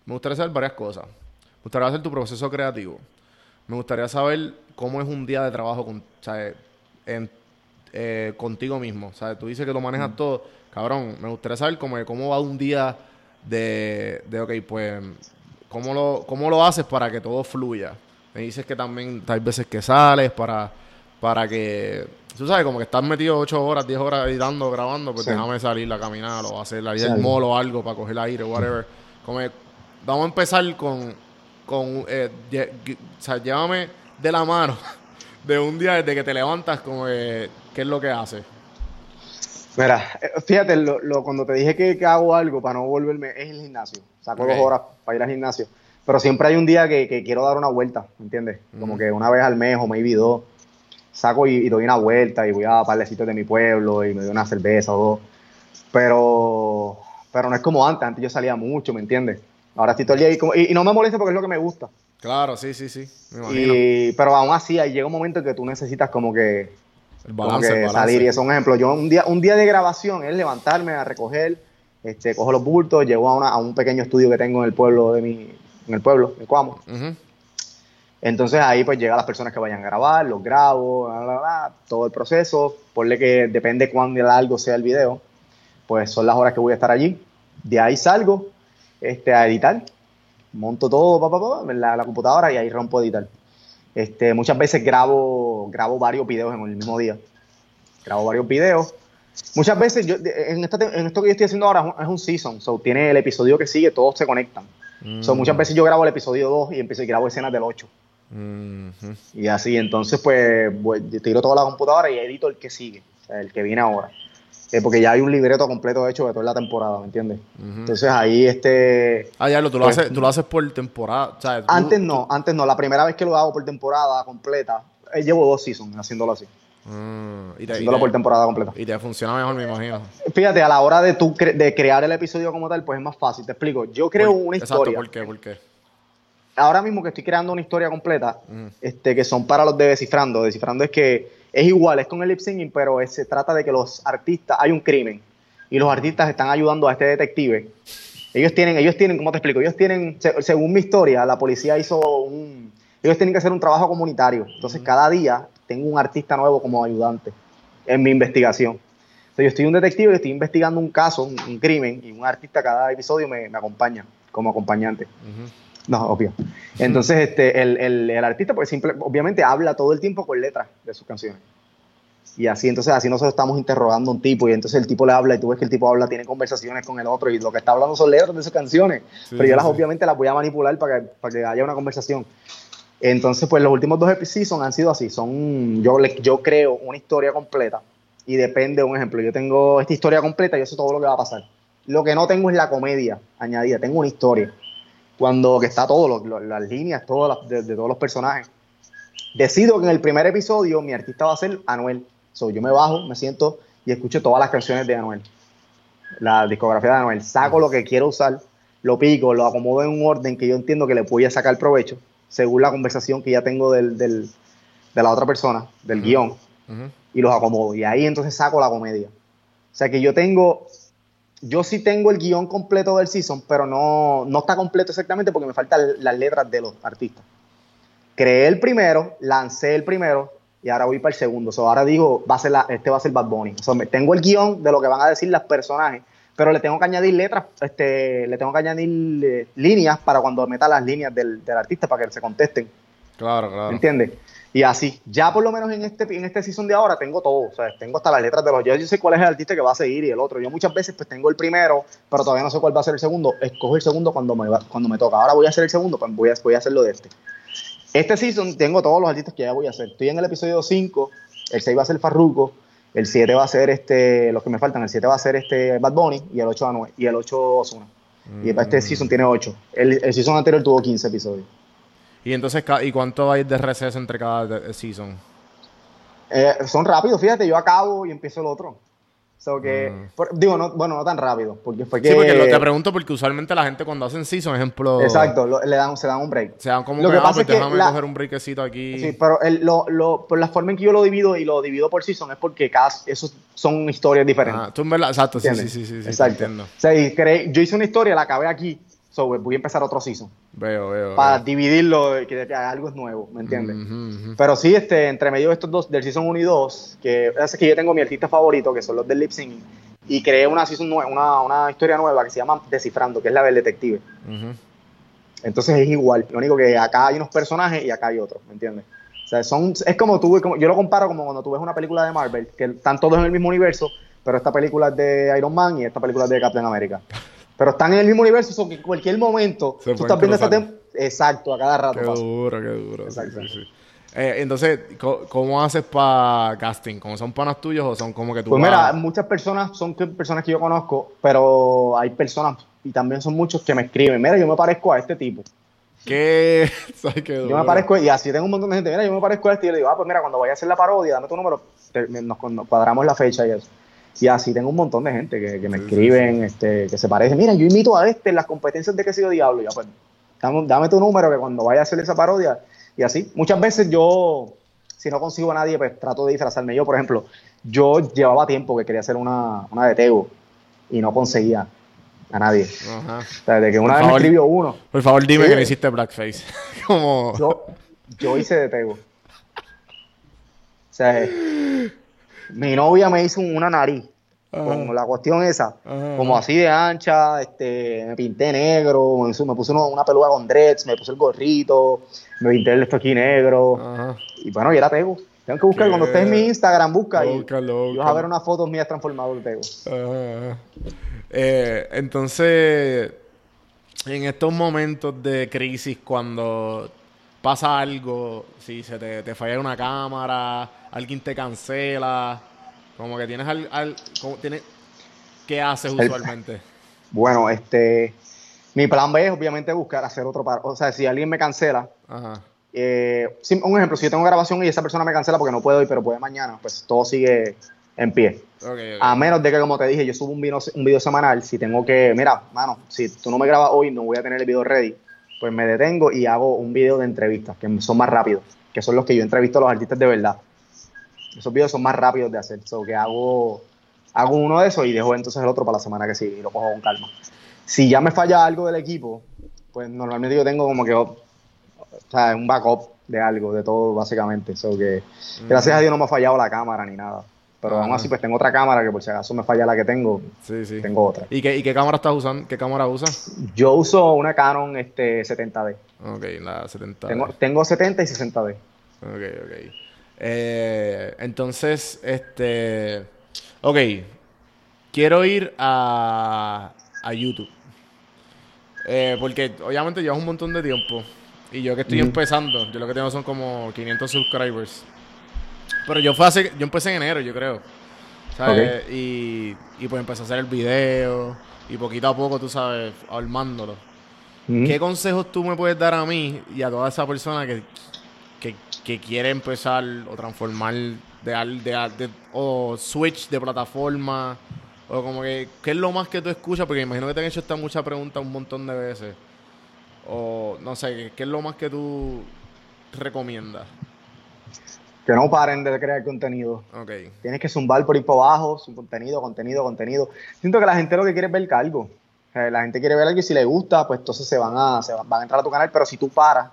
me gustaría saber varias cosas. Me gustaría saber tu proceso creativo. Me gustaría saber cómo es un día de trabajo con, o sea, en- eh, contigo mismo. O sea, tú dices que lo manejas todo. Cabrón, me gustaría saber cómo, cómo va un día de, de, ok, pues, cómo lo, cómo lo haces para que todo fluya. Me dices que también hay veces que sales para, para que, tú sabes, como que estás metido 8 horas, 10 horas editando, grabando, pues Sí. déjame salir a caminar o hacer la Sí. al mall o algo para coger aire, whatever. Como que, vamos a empezar con, con eh, o sea, llévame de la mano de un día desde que te levantas, como que, ¿qué es lo que haces? Mira, eh, fíjate, lo, lo- cuando te dije que, que hago algo para no volverme, es el gimnasio. Saco dos horas para ir al gimnasio. Pero siempre hay un día que, que quiero dar una vuelta, ¿me entiendes? Como que una vez al mes o maybe dos, saco y, y doy una vuelta y voy a parlecitos de mi pueblo y me doy una cerveza o dos. Pero, pero no es como antes, antes yo salía mucho, ¿me entiendes? Ahora estoy todo el día y, como- y- y no me molesta porque es lo que me gusta. Claro, sí, sí, sí. Me imagino. Y, pero aún así, ahí llega un momento en que tú necesitas como que el como balance, que el balance. salir y eso es un ejemplo. Yo un día, un día de grabación es levantarme a recoger, este, cojo los bultos, llego a, una- a un pequeño estudio que tengo en el pueblo de mi, en el pueblo, en Cuamo. Entonces ahí pues llegan las personas que vayan a grabar, los grabo, bla, bla, bla, todo el proceso. Ponle que depende cuán largo sea el video, pues son las horas que voy a estar allí. De ahí salgo este, a editar, monto todo pa, pa, pa, en la, la computadora y ahí rompo a editar. Este, muchas veces grabo, grabo varios videos en el mismo día. Grabo varios videos. Muchas veces, yo, en, esta en esto que yo estoy haciendo ahora es un, season, so, tiene el episodio que sigue, todos se conectan. So, Mm. muchas veces yo grabo el episodio 2 y empiezo y grabo escenas del 8. Ujú. Y así, entonces, pues, tiro toda la computadora y edito el que sigue, o sea, el que viene ahora. Eh, porque ya hay un libreto completo hecho de toda la temporada, ¿me entiendes? Ujú. Entonces ahí, este. Ah, ya, lo, tú, lo Pues- haces, tú lo haces por temporada. O sea, tú- Antes no, antes no. La primera vez que lo hago por temporada completa, eh, llevo dos seasons haciéndolo así, Mm, y, te, y, haciéndolo te, por temporada completa. y te funciona mejor, me imagino. Fíjate, a la hora de tú cre- de crear el episodio como tal, pues es más fácil. Te explico. Yo creo Por- una Exacto, historia. ¿por qué? ¿Por qué? ahora mismo que estoy creando una historia completa, Ujú. este, que son para los de Descifrando. Descifrando es que es igual, es con el lip syncing, pero es- se trata de que los artistas, hay un crimen, y los artistas están ayudando a este detective. Ellos tienen, ellos tienen, ¿cómo te explico? Ellos tienen, se- según mi historia, la policía hizo un, ellos tienen que hacer un trabajo comunitario. Entonces, cada día tengo un artista nuevo como ayudante en mi investigación. Entonces, yo estoy un detective y estoy investigando un caso, un, un crimen, y un artista cada episodio me, me acompaña como acompañante. No, obvio. Entonces, este, el, el- el artista, pues simple, obviamente habla todo el tiempo con letras de sus canciones. Y así, entonces, así nosotros estamos interrogando a un tipo y entonces el tipo le habla y tú ves que el tipo habla, tiene conversaciones con el otro y lo que está hablando son letras de sus canciones. Sí, pero yo las sí. obviamente las voy a manipular para que, para que haya una conversación. Entonces, pues los últimos dos episodios han sido así. Son, yo, creo una historia completa y depende, un ejemplo, yo tengo esta historia completa y yo sé todo lo que va a pasar. Lo que no tengo es la comedia añadida, tengo una historia cuando que está todo, las líneas, de, de todos los personajes. Decido que en el primer episodio mi artista va a ser Anuel. So, yo me bajo, me siento y escucho todas las canciones de Anuel. La discografía de Anuel. Saco lo que quiero usar lo pico, lo acomodo en un orden que yo entiendo que le voy a sacar provecho, según la conversación que ya tengo del, del- de la otra persona, del guion, y los acomodo. Y ahí entonces saco la comedia. O sea que yo tengo, yo sí tengo el guion completo del season, pero no, no está completo exactamente porque me faltan las letras de los artistas. Creé el primero, lancé el primero y ahora voy para el segundo. So, ahora digo, va a ser la- este va a ser Bad Bunny. So, tengo el guion de lo que van a decir los personajes, pero le tengo que añadir letras, este, le tengo que añadir eh, líneas para cuando meta las líneas del, del artista para que se contesten. Claro, claro. ¿Entiendes? Y así, ya por lo menos en este, en este season de ahora tengo todo, o sea, tengo hasta las letras de los, yo, yo sé cuál es el artista que va a seguir y el otro. Yo muchas veces pues tengo el primero, pero todavía no sé cuál va a ser el segundo. Escojo el segundo cuando me, va- cuando me toca. Ahora voy a hacer el segundo, pues voy a, voy a hacerlo de este. Este season tengo todos los artistas que ya voy a hacer. Estoy en el episodio 5, el 6 va a ser Farruko, el 7 va a ser este, los que me faltan, el 7 va a ser este Bad Bunny y el 8 Anuel, y el 8 Ozuna. Y este season tiene 8. El, el season anterior tuvo 15 episodios. Y entonces, ¿y cuánto hay de receso entre cada season? Eh, son rápidos, fíjate, yo acabo y empiezo el otro. So que, por- digo, no, bueno, no tan rápido, porque fue que... Mm. Sí, porque lo, te pregunto porque usualmente la gente cuando hacen season, ejemplo... Exacto, lo- le dan, se dan un break. Se dan como Lo que, ah, pasa pues es que déjame la- coger un breakcito aquí. Sí, pero el- lo, lo- por la forma en que yo lo divido y lo divido por season es porque cada, esos son historias diferentes. Ah, tú en verdad, exacto, sí, sí, sí, sí, te Exacto. entiendo. O sea, y creé- yo hice una historia, la acabé aquí, so voy a empezar otro season. Veo, veo. Para veo. dividirlo, que, algo es nuevo, ¿me entiendes? Pero sí, este, entre medio de estos dos, del Season 1 y 2, que es que yo tengo mi artista favorito, que son los del lip sync, y creé una, season nue- una, una historia nueva que se llama Descifrando, que es la del detective. Entonces es igual, lo único que acá hay unos personajes y acá hay otros, ¿me entiendes? O sea, son, es como tú, como, yo lo comparo como cuando tú ves una película de Marvel, que están todos en el mismo universo, pero esta película es de Iron Man y esta película es de Captain America. Pero están en el mismo universo, so que en cualquier momento Se tú estás viendo esta cruzar. tem- Exacto, a cada rato Qué pasa. duro, qué duro. Exacto. sí, sí. Eh, entonces, ¿cómo haces para casting? ¿Cómo son panas tuyos o son como que tú Pues vas- mira, muchas personas son personas que yo conozco, pero hay personas y también son muchos que me escriben, mira, yo me parezco a este tipo. ¿Qué? ¿Sabes qué Yo duro? me parezco, y así tengo un montón de gente, mira, yo me parezco a este, y yo le digo, ah, pues mira, cuando vaya a hacer la parodia, dame tu número, te- me- nos, nos cuadramos la fecha y eso. Y así tengo un montón de gente que, que me Sí, sí, escriben, Este, que se parecen, mira, yo imito a este en las competencias de que sido diablo, y ya pues, dame, dame tu número que cuando vaya a hacer esa parodia, y así. Muchas veces yo, si no consigo a nadie, pues trato de disfrazarme. Yo, por ejemplo, yo llevaba tiempo que quería hacer una, una de Tego y no conseguía a nadie. Ajá. O sea, de que una Por vez me escribió uno, Por favor, dime que no hiciste blackface. como... yo, yo hice de Tego. O sea, mi novia me hizo una nariz con la cuestión esa, Ajá. como así de ancha, este, me pinté negro, me, puse uno- una peluca con dreads, me puse el gorrito, me pinté el esto aquí negro, Ajá. y bueno, y era Tego. Tengo que buscar, ¿Qué? cuando estés en mi Instagram, busca y, Búscalo, y vas a ver unas fotos mías transformadas de Tego. Eh, entonces, en estos momentos de crisis, cuando pasa algo, si se te, te falla una cámara, alguien te cancela, como que tienes al, al- como tienes, ¿qué haces El- usualmente? Bueno, este, mi plan B es obviamente buscar hacer otro par. O sea, si alguien me cancela, Ajá. eh, un ejemplo, si yo tengo grabación y esa persona me cancela porque no puede hoy, pero puede mañana, pues todo sigue en pie. A menos de que, como te dije, yo subo un video, un video semanal, si tengo que, mira, mano, si tú no me grabas hoy, no voy a tener el video ready, pues me detengo y hago un video de entrevistas, que son más rápidos, que son los que yo entrevisto a los artistas de verdad. Esos videos son más rápidos de hacer, so que hago, hago uno de esos y dejo entonces el otro para la semana que sigue y lo cojo con calma. Si ya me falla algo del equipo, pues normalmente yo tengo como que o sea, un backup de algo, de todo básicamente. So que gracias a Dios no me ha fallado la cámara ni nada. Pero aún Ajá. así pues tengo otra cámara que por si acaso me falla la que tengo, Sí, sí. tengo otra. ¿Y qué, ¿Y qué cámara estás usando? ¿Qué cámara usas? Yo uso una Canon este 70D. Ok, la 70. Tengo, tengo 70 y 60D. Ok, ok. Eh, entonces, este. Ok. Quiero ir a, a YouTube. Eh, porque obviamente llevas un montón de tiempo. Y yo que estoy empezando, yo lo que tengo son como 500 subscribers. Pero yo fue hace, yo empecé en enero, yo creo. ¿Sabes? Y, y pues empecé a hacer el video. Y poquito a poco, tú sabes, armándolo. ¿Qué consejos tú me puedes dar a mí y a toda esa persona que, que, quiere empezar o transformar de, de, o switch de plataforma O como que, ¿qué es lo más que tú escuchas? Porque imagino que te han hecho esta mucha pregunta un montón de veces. O no sé, ¿qué es lo más que tú recomiendas? Que no paren de crear contenido. Ok. Tienes que zumbar por ir por abajo, su contenido, contenido, contenido. Siento que la gente lo que quiere es ver algo. O sea, la gente quiere ver algo y si le gusta, pues entonces se van a, se van, van a entrar a tu canal, pero si tú paras,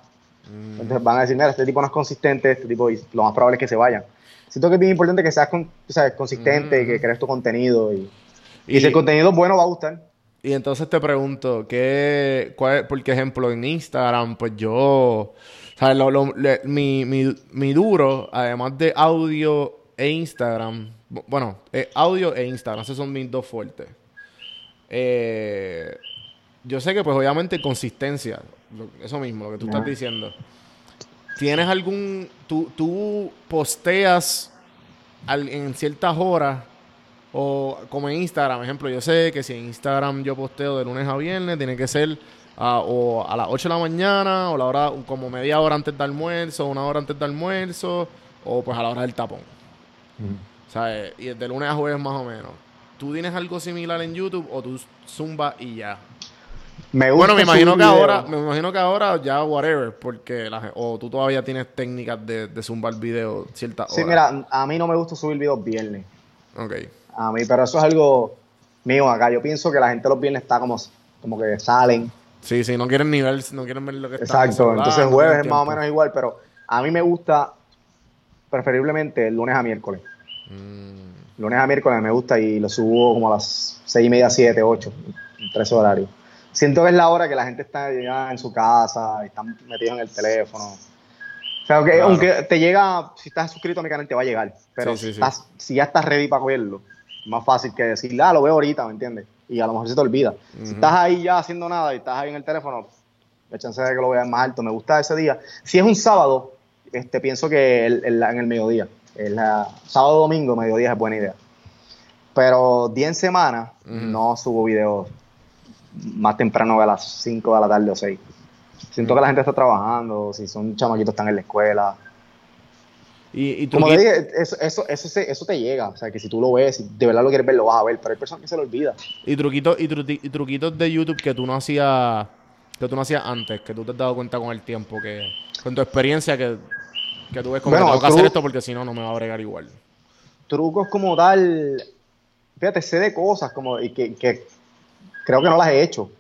Mm, entonces van a decir, mira, este tipo no es consistente, este tipo, y lo más probable es que se vayan. Siento que es bien importante que seas con- o sea, consistente, Mm. que crees tu contenido y, y Y- si el contenido es bueno va a gustar. Y entonces te pregunto, ¿qué, cuál, por ejemplo, en Instagram, pues yo, ¿sabes? Lo- lo- le- mi, mi, mi duro, además de audio e Instagram, bu- bueno, eh, audio e Instagram, esos son mis dos fuertes. Eh, yo sé que, pues, obviamente, consistencia, lo- eso mismo, lo que tú estás diciendo. ¿Tienes algún, tú, tú posteas al- en ciertas horas o como en Instagram, ejemplo, yo sé que si en Instagram yo posteo de lunes a viernes, tiene que ser ah, o a las 8 de la mañana, o la hora, como media hora antes del almuerzo, una hora antes del almuerzo, o pues a la hora del tapón. ¿Sabes? Y de lunes a jueves más o menos. ¿Tú tienes algo similar en YouTube o tú zumba y ya? Me gusta Bueno, me imagino que video. ahora, me imagino que ahora ya whatever, porque la, o tú todavía tienes técnicas de, de zumbar video ciertas Sí, horas. mira, a mí no me gusta subir videos viernes. Ok. A mí, pero eso es algo mío acá. Yo pienso que la gente los viernes está como, como que salen. Sí, sí, no quieren ni ver, no quieren ver lo que está Exacto. Entonces jueves es más o menos igual, pero a mí me gusta preferiblemente el lunes a miércoles. Mm, Lunes a miércoles me gusta y lo subo como a las seis y media, siete, ocho, tres horarios. Siento que es la hora que la gente está ya en su casa, están metidos en el teléfono. O sea, que Claro. aunque te llega, si estás suscrito a mi canal, te va a llegar. Pero Sí, sí, si, sí. estás- si ya estás ready para es más fácil que decir, ah, lo veo ahorita, ¿me entiendes? Y a lo mejor se te olvida. Si estás ahí ya haciendo nada y estás ahí en el teléfono, la chance de que lo veas más alto. Me gusta ese día. Si es un sábado, este, pienso que el- el- en el mediodía. El, ah, sábado domingo, mediodía es buena idea. Pero día en semana Ujú. no subo videos más temprano a las 5 de la tarde o 6. Siento que la gente está trabajando, si son chamaquitos están en la escuela. Y, y tú Como te dije, eso, eso, eso, eso te llega. O sea, que si tú lo ves, si de verdad lo quieres ver, lo vas a ver. Pero hay personas que se lo olvida. y truquitos y, truqui- y truquitos de YouTube que tú no hacías que tú no hacías antes, que tú te has dado cuenta con el tiempo, que con tu experiencia que, que tú ves como Bueno, que tengo que hacer esto porque si no no me va a bregar igual. trucos como tal, fíjate, sé de cosas como y que, que creo que no las he hecho.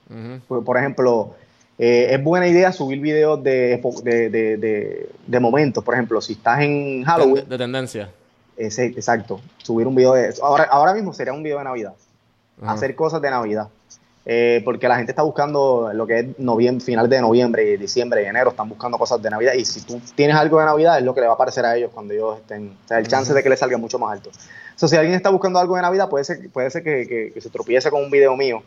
Por, por ejemplo, eh, es buena idea subir videos de, de, de, de- de momentos. Por ejemplo, si estás en Halloween, de tendencia. ese, exacto, subir un video de eso. Ahora, ahora mismo sería un video de Navidad. Hacer cosas de Navidad. Eh, porque la gente está buscando lo que es noviembre, final de noviembre, diciembre y enero, están buscando cosas de Navidad. Y si tú tienes algo de Navidad, es lo que le va a aparecer a ellos cuando ellos estén. O sea, el chance de que les salga mucho más alto. So, si alguien está buscando algo de Navidad, puede ser, puede ser que, que- que se tropiece con un video mío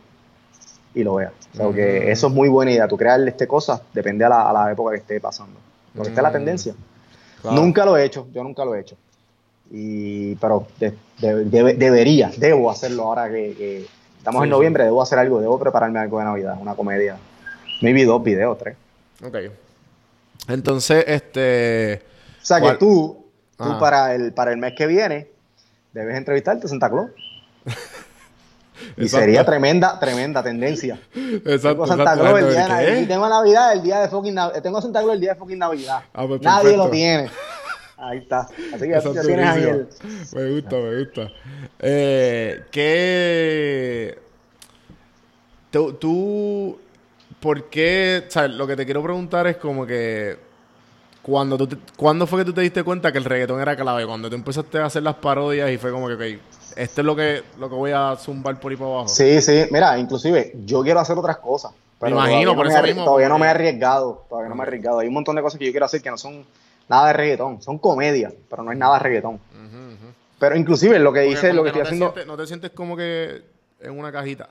y lo vea. O sea, que Ujú. eso es muy buena idea. Tú crearle este cosas depende a la, a la época que esté pasando. Lo que esté la Mm. tendencia. Claro. Nunca lo he hecho, yo nunca lo he hecho. Y, pero de- de- debe- debería, debo hacerlo ahora que, que estamos Sí, en sí. noviembre, debo hacer algo, debo prepararme algo de Navidad, una comedia. Maybe dos videos, tres. Ok. Entonces, este O sea ¿Cuál? que tú, tú Ajá. para, el, para el mes que viene, debes entrevistarte a Santa Claus. Y sería tremenda, tremenda tendencia. Exacto, Tengo Santa. Claus el día de. Y tengo Navidad el día de fucking Navidad. Tengo Santa Claus el día de fucking Navidad. Ah, pues Nadie lo tiene. Ahí está. Así que ya, tienes ahí el. Me gusta, me gusta. Eh, ¿Qué. Tú, tú- ¿Por qué? O sea, lo que te quiero preguntar es como que. Cuando tú te- ¿Cuándo fue que tú te diste cuenta que el reggaetón era clave? Cuando tú empezaste a hacer las parodias y fue como que, ok, esto es lo que, lo que voy a zumbar por ahí para abajo. Sí, sí, mira, inclusive yo quiero hacer otras cosas. Pero Me imagino, por no eso me he- mismo, Todavía no porque- me he arriesgado, todavía no me he arriesgado. Hay un montón de cosas que yo quiero hacer que no son nada de reggaetón, son comedia, pero no es nada de reggaetón. Pero inclusive lo que Porque hice, como lo que no estoy haciendo, sientes- no te sientes como que en una cajita.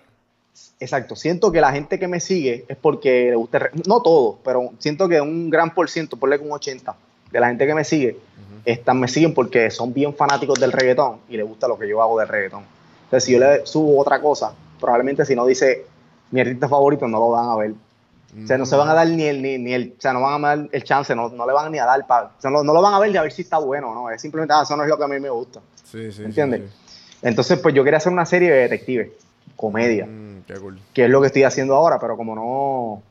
exacto, siento que la gente que me sigue es porque le gusta, no todo, pero siento que un gran por ciento, ponle un 80 de la gente que me sigue, están, me siguen porque son bien fanáticos del reggaetón y les gusta lo que yo hago del reggaetón. Entonces, si yo le subo otra cosa, probablemente si no dice mi artista favorito, no lo van a ver. O sea, no se van a dar ni el, ni, ni el, o sea, no van a dar el chance, no, no le van ni a dar, pa, o sea, no, no lo van a ver de a ver si está bueno o no, es simplemente, ah, eso no es lo que a mí me gusta. Sí, sí. sí, ¿Entiendes? sí. Entonces, pues yo quería hacer una serie de detectives, comedia, Mm, qué cool. que es lo que estoy haciendo ahora, pero como no,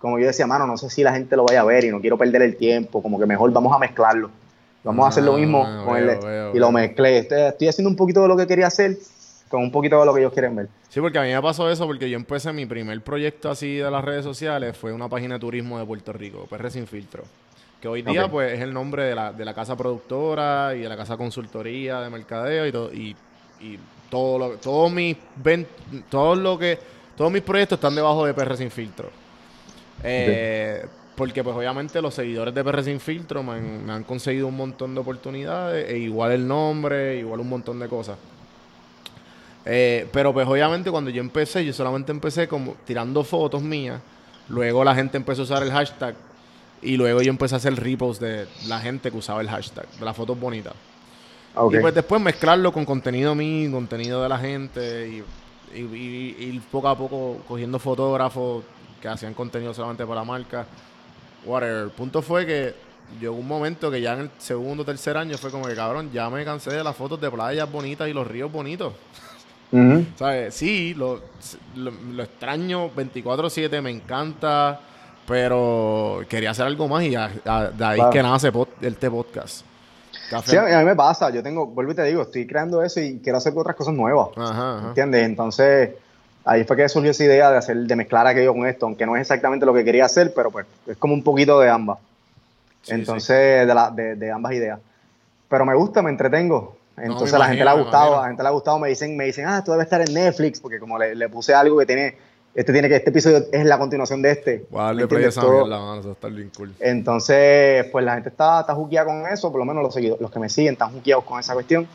como yo decía, mano, no sé si la gente lo vaya a ver y no quiero perder el tiempo, como que mejor vamos a mezclarlo. Vamos a hacer lo mismo Ah, con el, veo, y lo mezclé. Estoy, estoy haciendo un poquito de lo que quería hacer con un poquito de lo que ellos quieren ver. Sí, porque a mí me pasó eso porque yo empecé mi primer proyecto así de las redes sociales fue una página de turismo de Puerto Rico, PR Sin Filtro. Que hoy día pues es el nombre de la, de la casa productora y de la casa consultoría de mercadeo y todo y, y todo lo, todos mis todo lo que todos mis proyectos están debajo de PR Sin Filtro. Eh, Porque pues obviamente los seguidores de PR Sin Filtro me han, me han conseguido un montón de oportunidades, e igual el nombre, igual un montón de cosas. Eh, pero pues obviamente cuando yo empecé, yo solamente empecé como tirando fotos mías. Luego la gente empezó a usar el hashtag. Y luego yo empecé a hacer reposts de la gente que usaba el hashtag, de las fotos bonitas. Ok. Y pues después mezclarlo con contenido mío, contenido de la gente. Y, y, y- y ir poco a poco cogiendo fotógrafos que hacían contenido solamente para la marca. Whatever. El punto fue que llegó un momento que ya en el segundo o tercer año fue como que cabrón, ya me cansé de las fotos de playas bonitas y los ríos bonitos. Ujú. ¿Sabes? Sí, lo, lo, lo extraño 24-7, me encanta, pero quería hacer algo más y a- de ahí Claro. que nace pod- este podcast. Café. Sí, a mí, a mí me pasa. Yo tengo, vuelvo y te digo, estoy creando eso y quiero hacer otras cosas nuevas. Ajá, ajá. ¿Entiendes? Entonces, ahí fue que surgió esa idea de hacer, de mezclar aquello con esto, aunque no es exactamente lo que quería hacer, pero pues es como un poquito de ambas. Sí, Entonces, De, la, de, de ambas ideas. Pero me gusta, me entretengo. Entonces me a la gente imagino, le ha gustado, a la gente le ha gustado, me dicen, me dicen, ah, esto debe estar en Netflix, porque como le, le puse algo que tiene, este tiene que, este episodio es la continuación de este. Voy a darle ¿me play a entiendes? esa Todo- mierda, mano, eso va a estar bien cool. Entonces, pues la gente está, está con eso, por lo menos los, seguido- los que me siguen están juqueados con esa cuestión.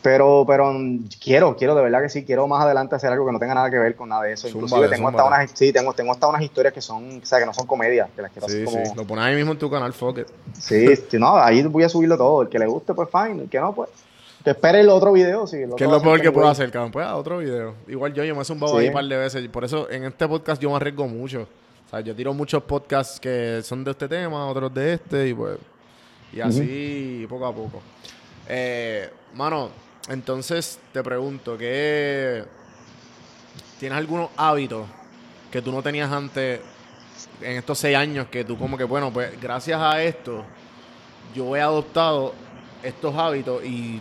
Pero, pero mm, quiero, quiero, de verdad que sí, quiero más adelante hacer algo que no tenga nada que ver con nada de eso. Zúmbale, Inclusive tengo hasta unas, sí, tengo, tengo hasta unas historias que son, o sea, que no son comedias, que las quiero Sí, hacer sí. como... Lo pones ahí mismo en tu canal, fuck it. Sí, no, ahí voy a subirlo todo. El que le guste, pues fine. El que no, pues. Que espere el otro video. Sí, el ¿Qué es lo peor que puedo hacer, cabrón? Pues a otro video. Igual yo, yo me he zumbado Sí. ahí un par de veces. Por eso en este podcast yo me arriesgo mucho. O sea, yo tiro muchos podcasts que son de este tema, otros de este, y pues. Y así poco a poco. Eh, mano, entonces te pregunto, ¿qué. ¿Tienes algunos hábitos que tú no tenías antes en estos seis años que tú como que, bueno, pues gracias a esto yo he adoptado estos hábitos y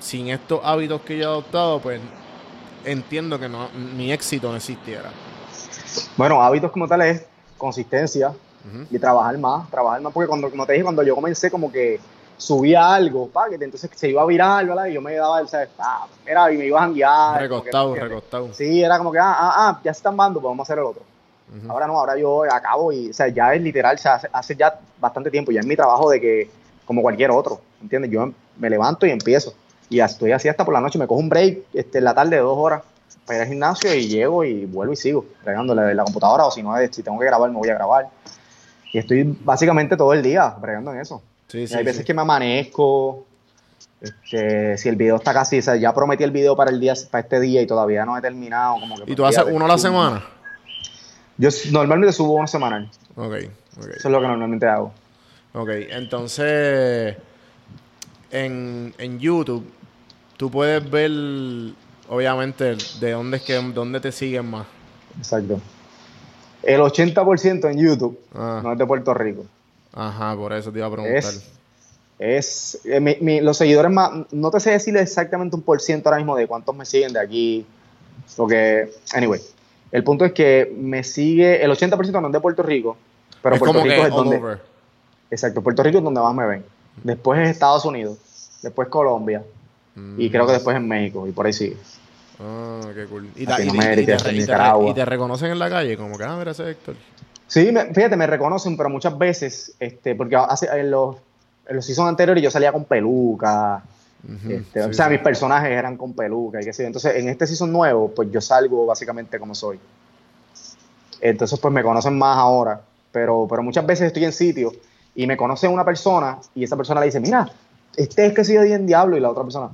sin estos hábitos que yo he adoptado, pues entiendo que no, mi éxito no existiera. Bueno, hábitos como tal es consistencia y trabajar más. Trabajar más, porque cuando, como te dije, cuando yo comencé, como que subía algo, pa, que entonces se iba a virar, ¿verdad? Y yo me daba, ¿sabes? Ah, era, y me iba a janguear. Recostado, que, recostado. Sí, era como que, ah, ah, ah, ya se están dando, pues vamos a hacer el otro. Ujú. Ahora no, ahora yo acabo y, o sea, ya es literal, o sea, hace, hace ya bastante tiempo, ya es mi trabajo de que, como cualquier otro, ¿entiendes? Yo me levanto y empiezo. Y estoy así hasta por la noche, me cojo un break este, en la tarde de dos horas para ir al gimnasio y llego y vuelvo y sigo, bregándole la computadora o si no, si tengo que grabar, me voy a grabar. Y estoy básicamente todo el día bregando en eso. Sí, Y sí, hay veces sí. que me amanezco, este, si el video está casi, o sea, ya prometí el video para el día, para este día y todavía no he terminado. Como que ¿Y tú haces uno a la semana? Yo normalmente subo uno semanal. Ok, ok. Eso es lo que normalmente hago. Ok, entonces en, en YouTube tú puedes ver, obviamente, de dónde es que dónde te siguen más. Exacto. El 80% en YouTube Ah. no es de Puerto Rico. Ajá, por eso te iba a preguntar. Es, es eh, mi- mi- los seguidores más, no te sé decirle exactamente un por ciento ahora mismo de cuántos me siguen de aquí. Porque, anyway, el punto es que me sigue, el 80% no es de Puerto Rico, pero es Puerto como Rico es donde, over. exacto, Puerto Rico es donde más me ven. Después es Estados Unidos, después Colombia y creo que después en México y por ahí sigue. Ah, qué cool. Y te reconocen en la calle, como que, ah, mira ese Héctor. Sí, me- fíjate, me reconocen, pero muchas veces, este, porque hace, en los, en los seasons anteriores yo salía con peluca, Ujú, este, sí, o sea, sí. mis personajes eran con peluca y qué sé yo. Entonces, en este season nuevo, pues yo salgo básicamente como soy. Entonces, pues me conocen más ahora, pero, pero muchas veces estoy en sitio y me conoce una persona y esa persona le dice, mira, este es que soy de en Diablo y la otra persona,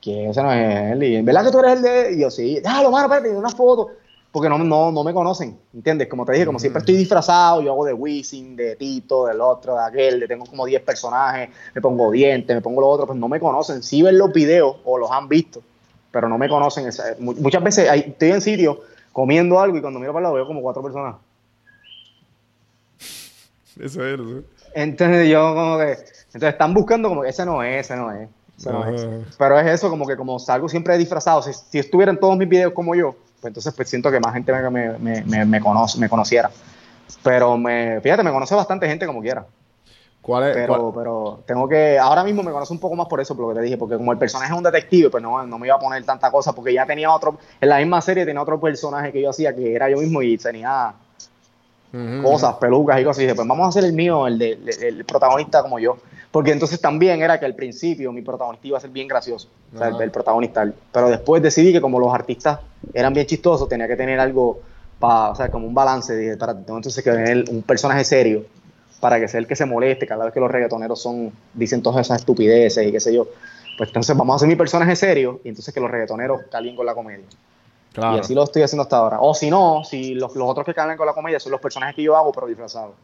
que ese no es él, y ¿verdad que tú eres el de...? Y yo, sí, déjalo, mano, espérate, una foto. Porque no, no, no me conocen, ¿entiendes? Como te dije, como siempre estoy disfrazado, yo hago de Wisin, de Tito, del otro, de aquel, de tengo como 10 personajes, me pongo dientes, me pongo lo otro, pues no me conocen. Sí ven los videos o los han visto, pero no me conocen. Muchas veces estoy en sitio comiendo algo y cuando miro para el lado veo como cuatro personas. Eso es. Entonces yo como que, entonces están buscando como que ese no es, ese no es, ese no es. Pero es eso, como que como salgo siempre disfrazado, si, si estuvieran todos mis videos como yo, pues entonces pues siento que más gente me, me, me, me, conoce, me conociera. Pero me, fíjate, me conoce bastante gente como quiera. ¿Cuál es? Pero, cuál- pero tengo que, ahora mismo me conoce un poco más por eso, por lo que te dije, porque como el personaje es un detective, pues no, no me iba a poner tanta cosa, porque ya tenía otro, en la misma serie tenía otro personaje que yo hacía, que era yo mismo y tenía cosas, pelucas y cosas. Y dije, pues vamos a hacer el mío, el, de, el, el protagonista como yo. Porque entonces también era que al principio mi protagonista iba a ser bien gracioso, o sea, el, protagonista. Pero después decidí que como los artistas eran bien chistosos, tenía que tener algo, para, o sea, como un balance. Dije, para, entonces que tener un personaje serio para que sea el que se moleste cada vez que los reggaetoneros son, dicen todas esas estupideces y qué sé yo. Pues entonces vamos a hacer mi personaje serio y entonces que los reggaetoneros calien con la comedia. Claro. Y así lo estoy haciendo hasta ahora. O si no, si los, los otros que caen con la comedia son los personajes que yo hago, pero disfrazados.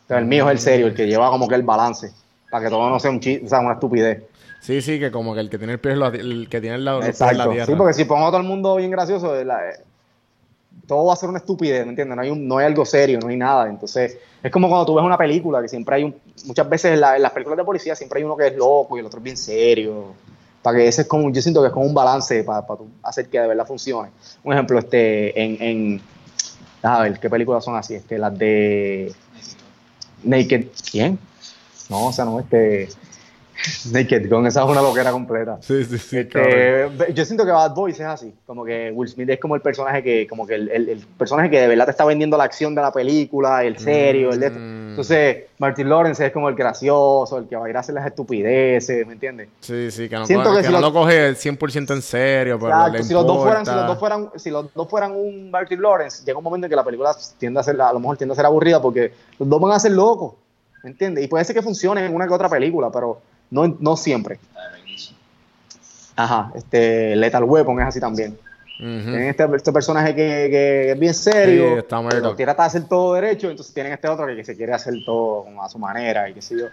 Entonces el mío es el serio, el que lleva como que el balance, para que todo no sea un chiste, o sea, una estupidez. Sí, sí, que como que el que tiene el pie la, el que tiene el lado en la Exacto. tierra. Sí, porque si pongo a todo el mundo bien gracioso, eh, la- eh, todo va a ser una estupidez, ¿me entiendes? No hay, un- no hay algo serio, no hay nada. Entonces, es como cuando tú ves una película, que siempre hay un, muchas veces en, la- en las películas de policía siempre hay uno que es loco y el otro es bien serio. Para que ese es como, yo siento que es como un balance para, para tú hacer que de verdad funcione. Un ejemplo, este, en, en a ver, ¿qué películas son así? Este, las de Naked, ¿quién? No, o sea, no, este, Naked Gun, esa es una loquera completa. Sí, sí, sí. Este, yo siento que Bad Boys es así, como que Will Smith es como el personaje que, como que el, el- el personaje que de verdad te está vendiendo la acción de la película, el serio, el de esto. Mm. Entonces, Martin Lawrence es como el gracioso, el que va a ir a hacer las estupideces, ¿me entiendes? Sí, sí, que no, Siento coge- que que si no lo- coge 100% en serio, pero Exacto, si los, dos fueran, si, los dos fueran, si los dos fueran un Martin Lawrence, llega un momento en que la película tiende a ser, a lo mejor tiende a ser aburrida porque los dos van a ser locos, ¿me entiendes? Y puede ser que funcione en una que otra película, pero no, no siempre. Ajá, este Lethal Weapon es así también. Ujú. Tienen este, este personaje que, que es bien serio, Sí, está que lo quiere hasta hacer todo derecho, entonces tienen este otro que, que se quiere hacer todo a su manera y qué sé yo.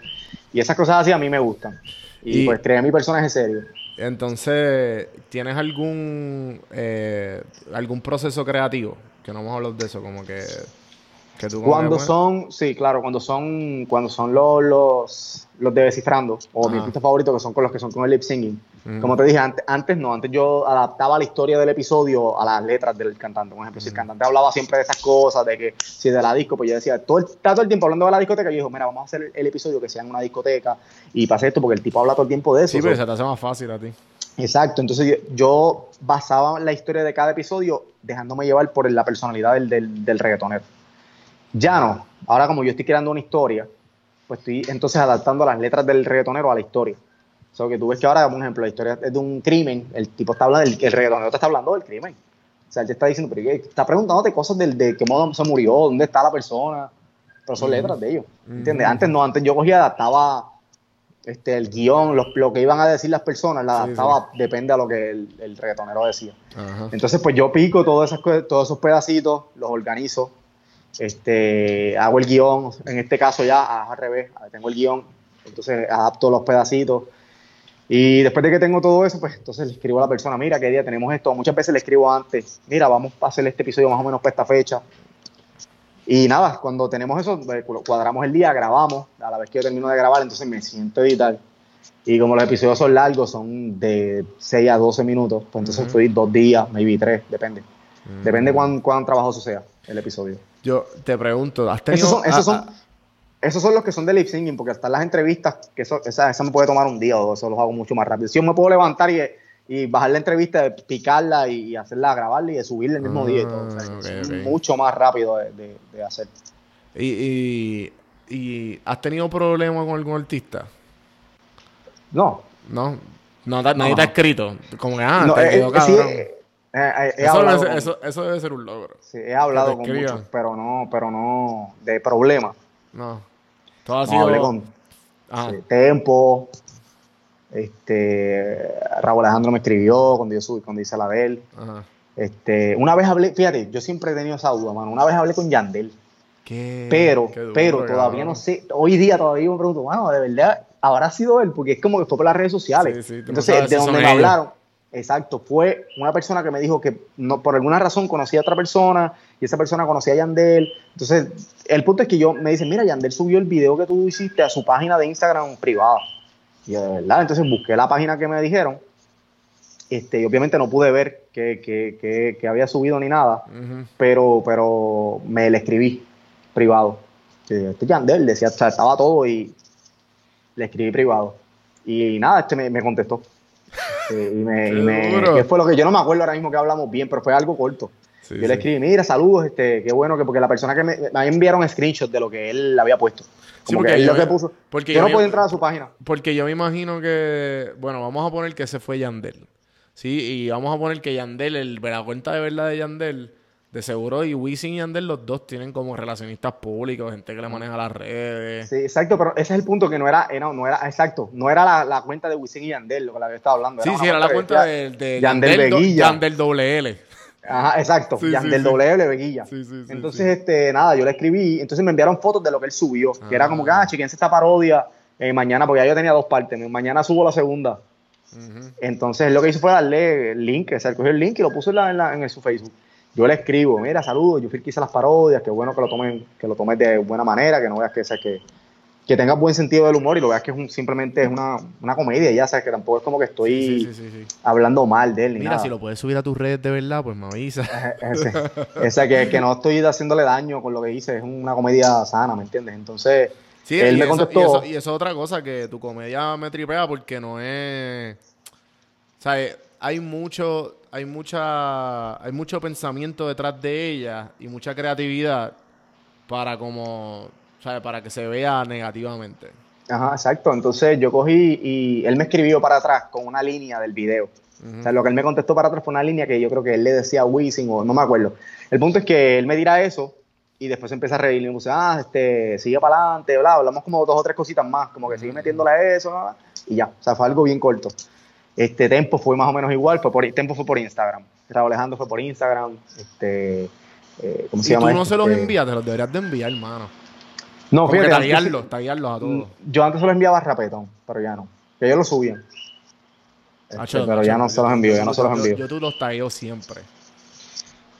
Y esas cosas así a mí me gustan. Y, Y- pues creé mi personaje serio. Entonces, ¿tienes algún eh, algún proceso creativo? Que no hemos hablado de eso, como que, Cuando bueno, son, sí, claro, cuando son, cuando son los, los, los de Descifrando, o mi Ajá. artista favorito, que son con los que son con el lip singing. Ujú. Como te dije, antes, antes no, antes yo adaptaba la historia del episodio a las letras del cantante. Por ejemplo, si el cantante hablaba siempre de esas cosas, de que si de la disco, pues yo decía, todo el, está todo el tiempo hablando de la discoteca, yo digo, mira, vamos a hacer el, episodio que sea en una discoteca y pasa esto, porque el tipo habla todo el tiempo de eso. Sí, pero se te hace más fácil a ti. Exacto, entonces yo, yo basaba la historia de cada episodio dejándome llevar por la personalidad del, del, del reggaetonero. Ya no, ahora como yo estoy creando una historia, pues estoy entonces adaptando las letras del reggaetonero a la historia. O sea, que tú ves que ahora, por ejemplo, la historia es de un crimen, el tipo está hablando, el, el reggaetonero te está hablando del crimen. O sea, él te está diciendo, pero ¿qué? está preguntándote cosas del, de cómo se murió, dónde está la persona, pero son letras de ellos. ¿Entiendes? Antes no, antes yo cogía adaptaba este, el guion, los- lo que iban a decir las personas, la Sí, adaptaba, depende a lo que el, el reggaetonero decía. Entonces, pues yo pico todas esas, todos esos pedacitos, los organizo, este, hago el guion, en este caso ya al revés, tengo el guion, entonces adapto los pedacitos. Y después de que tengo todo eso, pues entonces le escribo a la persona, mira, qué día tenemos esto. Muchas veces le escribo antes, mira, vamos a hacer este episodio más o menos para esta fecha. Y nada, cuando tenemos eso, cu- cuadramos el día, grabamos. A la vez que yo termino de grabar, entonces me siento a editar. Y como los episodios son largos, son de 6 a 12 minutos, pues entonces Ujú. estoy dos días, maybe tres, depende. Mm. Depende cuán, cuán trabajoso sea el episodio. Yo te pregunto, ¿has tenido... Esos son, esos, ah, son, esos son los que son de lip singing, porque hasta las entrevistas, que eso, esa, esa me puede tomar un día o eso los hago mucho más rápido. Si yo me puedo levantar y, y bajar la entrevista, picarla y, hacerla, grabarla y subirla el mismo día y todo. O sea, Ah, mucho más rápido de, de- de hacer. Y, y, y ¿has tenido problemas con algún artista? No, No. Nadie No. te ha escrito. Como que, ah, no, te eh, quedó eh, sí, cabrón. Eh, eh, eso, debe ser, con- eso, eso debe ser un logro. sí, he hablado con muchos, pero no, pero no de problemas. No. Todo ha No, sido... hablé con sí, Tempo, este, Raúl Alejandro me escribió cuando yo subí, cuando hice la de él. Ajá. Este, una vez hablé, fíjate, yo siempre he tenido esa duda, mano. Una vez hablé con Yandel, Qué- pero, qué duro, pero todavía no sé, hoy día todavía me pregunto, mano, de verdad, habrá sido él, porque es como que fue por las redes sociales. Sí, sí, Entonces, de donde me ellos. hablaron, exacto, fue una persona que me dijo que no, por alguna razón conocía a otra persona y esa persona conocía a Yandel. Entonces, el punto es que yo me dicen, mira, Yandel subió el video que tú hiciste a su página de Instagram privada. Y yo, de verdad, entonces busqué la página que me dijeron. Este, y obviamente no pude ver que, que- que- que había subido ni nada pero, pero me le escribí privado. Este Yandel decía, o sea, estaba todo y le escribí privado. Y nada, este me, me contestó. Eh, y me, y. ¿qué fue lo que yo no me acuerdo ahora mismo que hablamos bien, pero fue algo corto. Sí, yo le sí. escribí, mira, saludos, este, qué bueno que porque la persona que me, me enviaron screenshots de lo que él había puesto. Sí, porque que yo lo que puso. porque yo yo no podía entrar a su página. Porque yo me imagino que, bueno, vamos a poner que ese fue Yandel. Sí, y vamos a poner que Yandel, el, la cuenta de verdad de Yandel, de seguro, y Wisin y Yandel, los dos tienen como relacionistas públicos, gente que le maneja las redes. Sí, exacto, pero ese es el punto que no era, era- no era, exacto, no era la, la cuenta de Wisin y Yandel, lo que le había estado hablando. Sí, sí, era la cuenta de, de Yandel. Yandel doble L. Ajá, exacto, Sí, Yandel sí. doble Veguilla. Sí, entonces, este, nada, yo le escribí, entonces me enviaron fotos de lo que él subió, que era como que, ah, chequense esta parodia eh, mañana, porque ya yo tenía dos partes, mañana subo la segunda. Entonces, lo que hizo fue darle el link, o sea, cogió el link y lo puso en, la- en, la- en su Facebook. Yo le escribo, mira, saludos, yo fui que hice las parodias, qué bueno que lo tomen, que lo tomes de buena manera, que no veas que, sea, que, que tengas buen sentido del humor y lo veas que es un- simplemente es una, una comedia, ya sabes, que tampoco es como que estoy Sí, sí, sí, sí. hablando mal de él ni Mira, nada. si lo puedes subir a tus redes de verdad, pues me avisa. Ese que, que no estoy haciéndole daño con lo que hice, es una comedia sana, ¿me entiendes? Entonces, Sí, él me eso, contestó. Y eso, y eso es otra cosa, que tu comedia me tripea porque no es... O sea, hay mucho, hay mucha, hay mucho pensamiento detrás de ella y mucha creatividad para como, sea, para que se vea negativamente. Ajá, exacto. Entonces yo cogí y él me escribió para atrás con una línea del video. O sea, lo que él me contestó para atrás fue una línea que yo creo que él le decía a Wisin o no me acuerdo. El punto es que él me dirá eso y después empieza a reír y me dice, ah, este, sigue para adelante, bla, hablamos como dos o tres cositas más, como que sigue metiéndole a eso, bla, bla, y ya. O sea, fue algo bien corto. Este Tempo fue más o menos igual, fue por, Tempo fue por Instagram. Raúl Alejandro fue por Instagram. Este, eh, ¿Cómo se Y llama? tú no esto? se los Este, envías, te los deberías de enviar, hermano. No, Como fíjate, taguearlos, taguearlos a todos. yo antes se los enviaba a Rapetón, pero ya no. Que ellos lo subían. Este, pero ya no se los envío, ya no se los envío. Yo, tú los tagueo siempre.